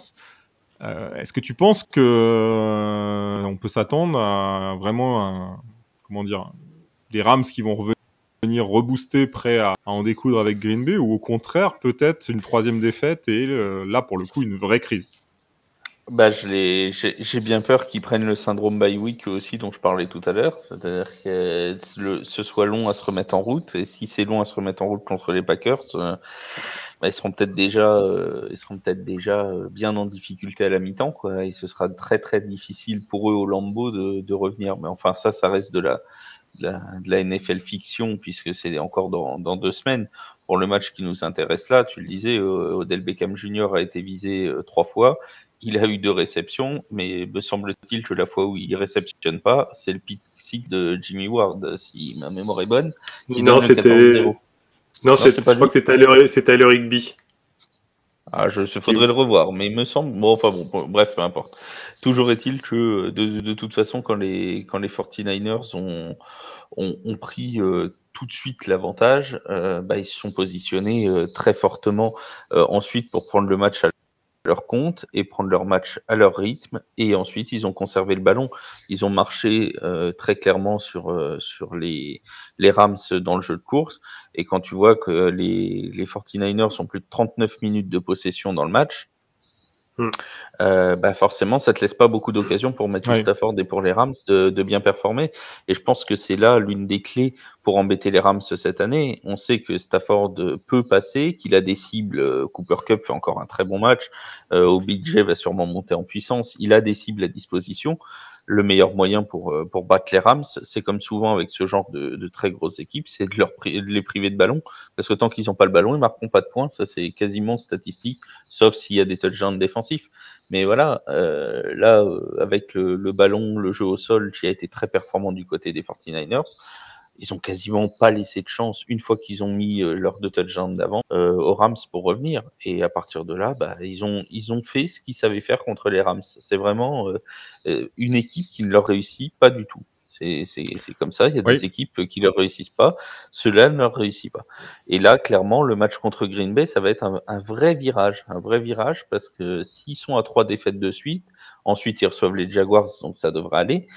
Est-ce que tu penses que on peut s'attendre à vraiment comment dire des Rams qui vont revenir venir rebooster, prêt à, en découdre avec Green Bay, ou au contraire, peut-être une troisième défaite et euh, là, pour le coup, une vraie crise? Bah, j'ai bien peur qu'ils prennent le syndrome by week aussi dont je parlais tout à l'heure, c'est-à-dire que ce soit long à se remettre en route. Et si c'est long à se remettre en route contre les Packers, euh, bah, ils seront peut-être déjà, euh, ils seront peut-être déjà euh, bien en difficulté à la mi-temps, quoi. Et ce sera très très difficile pour eux au Lambeau de, de revenir. Mais enfin, ça, ça reste de la, de la, de la NFL fiction puisque c'est encore dans, dans, deux semaines. Pour le match qui nous intéresse là, tu le disais, Odell Beckham Jr. a été visé trois fois il a eu deux réceptions, mais me semble-t-il que la fois où il réceptionne pas, c'est le pick de Jimmy Ward, si ma mémoire est bonne. non, c'était. Non, je crois que c'est Tyler, Tyler Higby. Ah, je, faudrait le revoir, mais il me semble. Bon, enfin bon, bref, peu importe. Toujours est-il que de, de, toute façon, quand les quand les 49ers ont ont, pris euh, tout de suite l'avantage, euh, bah, ils se sont positionnés euh, très fortement ensuite pour prendre le match à leur compte et prendre leur match à leur rythme. Et ensuite, ils ont conservé le ballon. Ils ont marché euh, très clairement sur, euh, sur les, les Rams dans le jeu de course. Et quand tu vois que les, les 49ers sont plus de 39 minutes de possession dans le match, Euh, bah forcément, ça te laisse pas beaucoup d'occasions pour mettre Stafford et pour les Rams de, de, bien performer. Et je pense que c'est là l'une des clés pour embêter les Rams cette année. On sait que Stafford peut passer, qu'il a des cibles. Euh, Cooper Cup fait encore un très bon match. Euh, OBJ va sûrement monter en puissance. Il a des cibles à disposition le meilleur moyen pour, euh, pour battre les Rams, c'est comme souvent avec ce genre de, de très grosses équipes, c'est de, les priver de ballon, parce que tant qu'ils n'ont pas le ballon, ils marqueront pas de points, ça c'est quasiment statistique, sauf s'il y a des touchdowns défensifs. Mais voilà, euh, là, euh, avec le, le, ballon, le jeu au sol qui a été très performant du côté des 49ers, ils ont quasiment pas laissé de chance une fois qu'ils ont mis euh, leurs deux touchdowns d'avant euh, aux Rams pour revenir. Et à partir de là, bah, ils ont ils ont fait ce qu'ils savaient faire contre les Rams. C'est vraiment euh, euh une équipe qui ne leur réussit pas du tout. C'est comme ça. Il y a des équipes qui leur réussissent pas. Cela ne leur réussit pas. Et là, clairement, le match contre Green Bay, ça va être un, un vrai virage, un vrai virage, parce que s'ils sont à trois défaites de suite, ensuite ils reçoivent les Jaguars, donc ça devrait aller.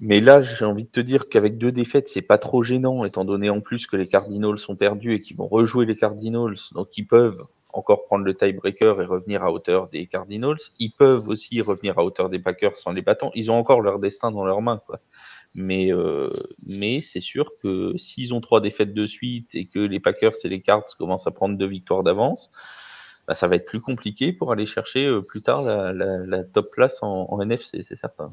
Mais là, j'ai envie de te dire qu'avec deux défaites, c'est pas trop gênant, étant donné en plus que les Cardinals sont perdus et qu'ils vont rejouer les Cardinals, donc ils peuvent encore prendre le tiebreaker et revenir à hauteur des Cardinals. Ils peuvent aussi revenir à hauteur des Packers sans les bâtons. Ils ont encore leur destin dans leurs mains, quoi. Mais, euh, mais c'est sûr que s'ils ont trois défaites de suite et que les Packers et les Cards commencent à prendre deux victoires d'avance, bah, ça va être plus compliqué pour aller chercher euh, plus tard la top place en, en NFC, c'est certain.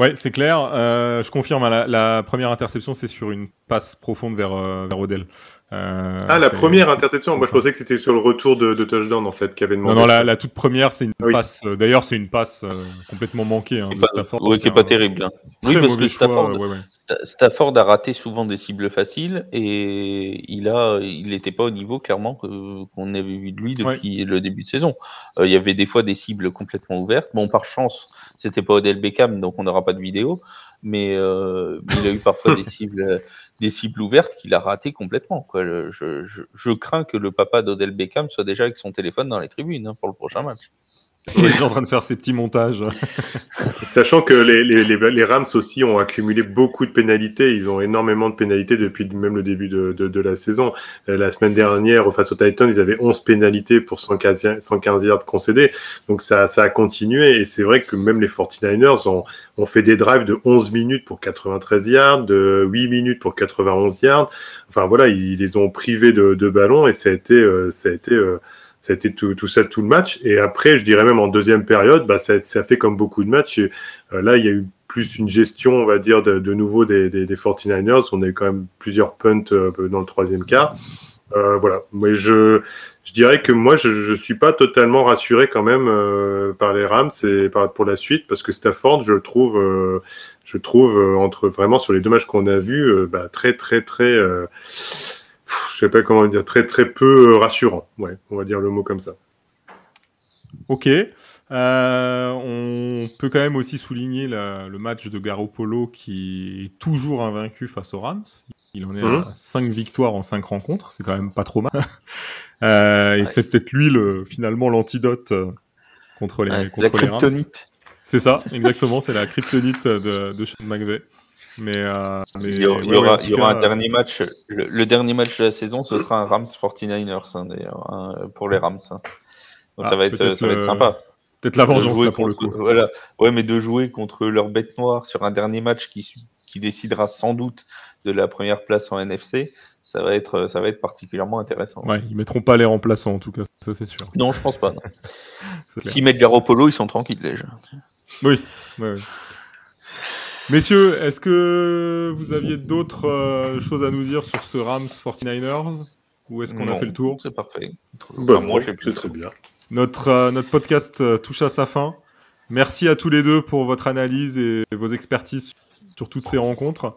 Ouais, c'est clair. Euh, je confirme, hein, la, la, première interception, c'est sur une passe profonde vers, euh, vers Odell. Euh, ah, la première interception Moi, je pensais que c'était sur le retour de, de touchdown, en fait, qu'avait demandé. Non, non, la, la, toute première, c'est une passe. Euh, d'ailleurs, c'est une passe euh, complètement manquée hein, de Stafford. Oui, qui est pas terrible. Hein. Oui, parce que Stafford, ouais, ouais. Stafford a raté souvent des cibles faciles et il a, il n'était pas au niveau, clairement, qu'on avait vu de lui depuis le début de saison. il y avait des fois des cibles complètement ouvertes. Bon, par chance, c'était pas Odell Beckham, donc on n'aura pas de vidéo. Mais, euh, il a eu parfois des [LAUGHS] cibles, des cibles ouvertes qu'il a raté complètement. Quoi. Je, je, je, crains que le papa d'Odell Beckham soit déjà avec son téléphone dans les tribunes hein, pour le prochain match. Il est en train de faire ses petits montages. [LAUGHS] Sachant que les, Rams aussi ont accumulé beaucoup de pénalités. Ils ont énormément de pénalités depuis même le début de, la saison. Euh, la semaine dernière, face aux Titans, ils avaient 11 pénalités pour 115, 115 yards concédés. Donc ça, a continué. Et c'est vrai que même les 49ers ont, fait des drives de 11 minutes pour 93 yards, de 8 minutes pour 91 yards. Enfin voilà, ils les ont privés de, de ballon et ça a été, euh, euh, ça a été tout, tout, ça tout le match. Et après, je dirais même en deuxième période, bah, ça, ça fait comme beaucoup de matchs. Euh, là, il y a eu plus une gestion, on va dire, de, de nouveau des, des, des, 49ers. On a eu quand même plusieurs punts euh, dans le troisième quart. Euh, voilà. Mais je, je dirais que moi, je, je suis pas totalement rassuré quand même euh, par les Rams et par, pour la suite parce que Stafford, je le trouve, euh, je trouve entre vraiment sur les deux matchs qu'on a vus, bah, très, très, très je sais pas comment dire, très très peu euh, rassurant. Ouais, on va dire le mot comme ça. Ok. Euh, on peut quand même aussi souligner la, le match de Garoppolo qui est toujours invaincu face aux Rams. Il en est mmh. à 5 victoires en 5 rencontres, c'est quand même pas trop mal. [LAUGHS] euh, et ouais. c'est peut-être lui le, finalement l'antidote contre les, ouais, contre les Rams. C'est ça, exactement, c'est la kryptonite de, de Sean McVay. Mais, euh, mais, il y aura, il y un dernier match. Le, le, dernier match de la saison, ce sera un Rams 49ers hein, d'ailleurs hein, pour les Rams. Hein. Donc ah, ça va être, ça va être sympa. Peut-être la vengeance là pour le coup. Voilà. Ouais, mais de jouer contre leur bête noire sur un dernier match qui, qui décidera sans doute de la première place en NFC, ça va être, ça va être particulièrement intéressant. Ouais, ils mettront pas les remplaçants en tout cas, ça c'est sûr. Non, je pense pas. [LAUGHS] S'ils mettent Garoppolo, ils sont tranquilles, les gens. Oui, ouais, ouais. Messieurs, est-ce que vous aviez d'autres euh, choses à nous dire sur ce Rams 49ers Ou est-ce qu'on a fait le tour? C'est parfait. Bah, Enfin, moi, j'ai plus c'est très bien. Notre, euh, notre podcast euh, touche à sa fin. Merci à tous les deux pour votre analyse et vos expertises sur toutes ces rencontres.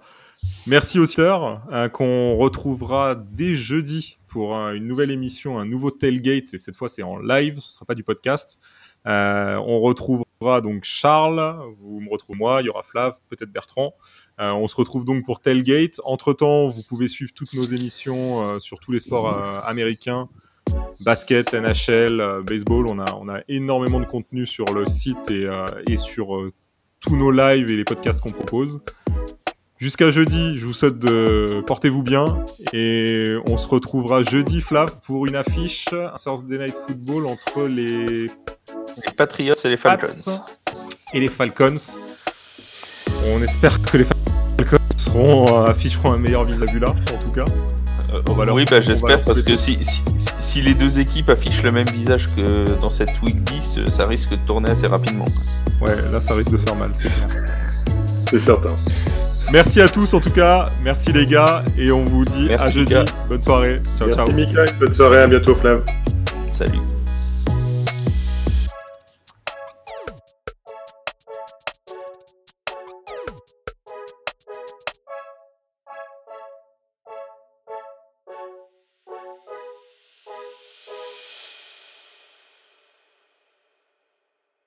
Merci aux auditeurs euh, qu'on retrouvera dès jeudi pour euh, une nouvelle émission, un nouveau tailgate et cette fois c'est en live, ce sera pas du podcast. Euh, on retrouvera donc Charles, vous me retrouvez moi, il y aura Flav, peut-être Bertrand. Euh, on se retrouve donc pour tailgate. Entre temps, vous pouvez suivre toutes nos émissions euh, sur tous les sports euh, américains basket, NHL, baseball. On a, on a énormément de contenu sur le site et, et sur tous nos lives et les podcasts qu'on propose. Jusqu'à jeudi, je vous souhaite de portez-vous bien et on se retrouvera jeudi, Flav, pour une affiche, un Thursday Night Football entre les Les Patriots et les Falcons. Et les Falcons. On espère que les Falcons seront, euh, afficheront un meilleur vis-à-vis là, en tout cas. Euh, On va leur- oui, bah, j'espère parce que si, si, si les deux équipes affichent le même visage que dans cette week 10, euh, ça risque de tourner assez rapidement. Ouais, là ça risque de faire mal, c'est clair. C'est certain. Merci à tous en tout cas, merci les gars, et on vous dit Merci, à jeudi. Mika. Bonne soirée. Ciao, ciao. Merci Mika, bonne soirée, à bientôt Flav. Salut.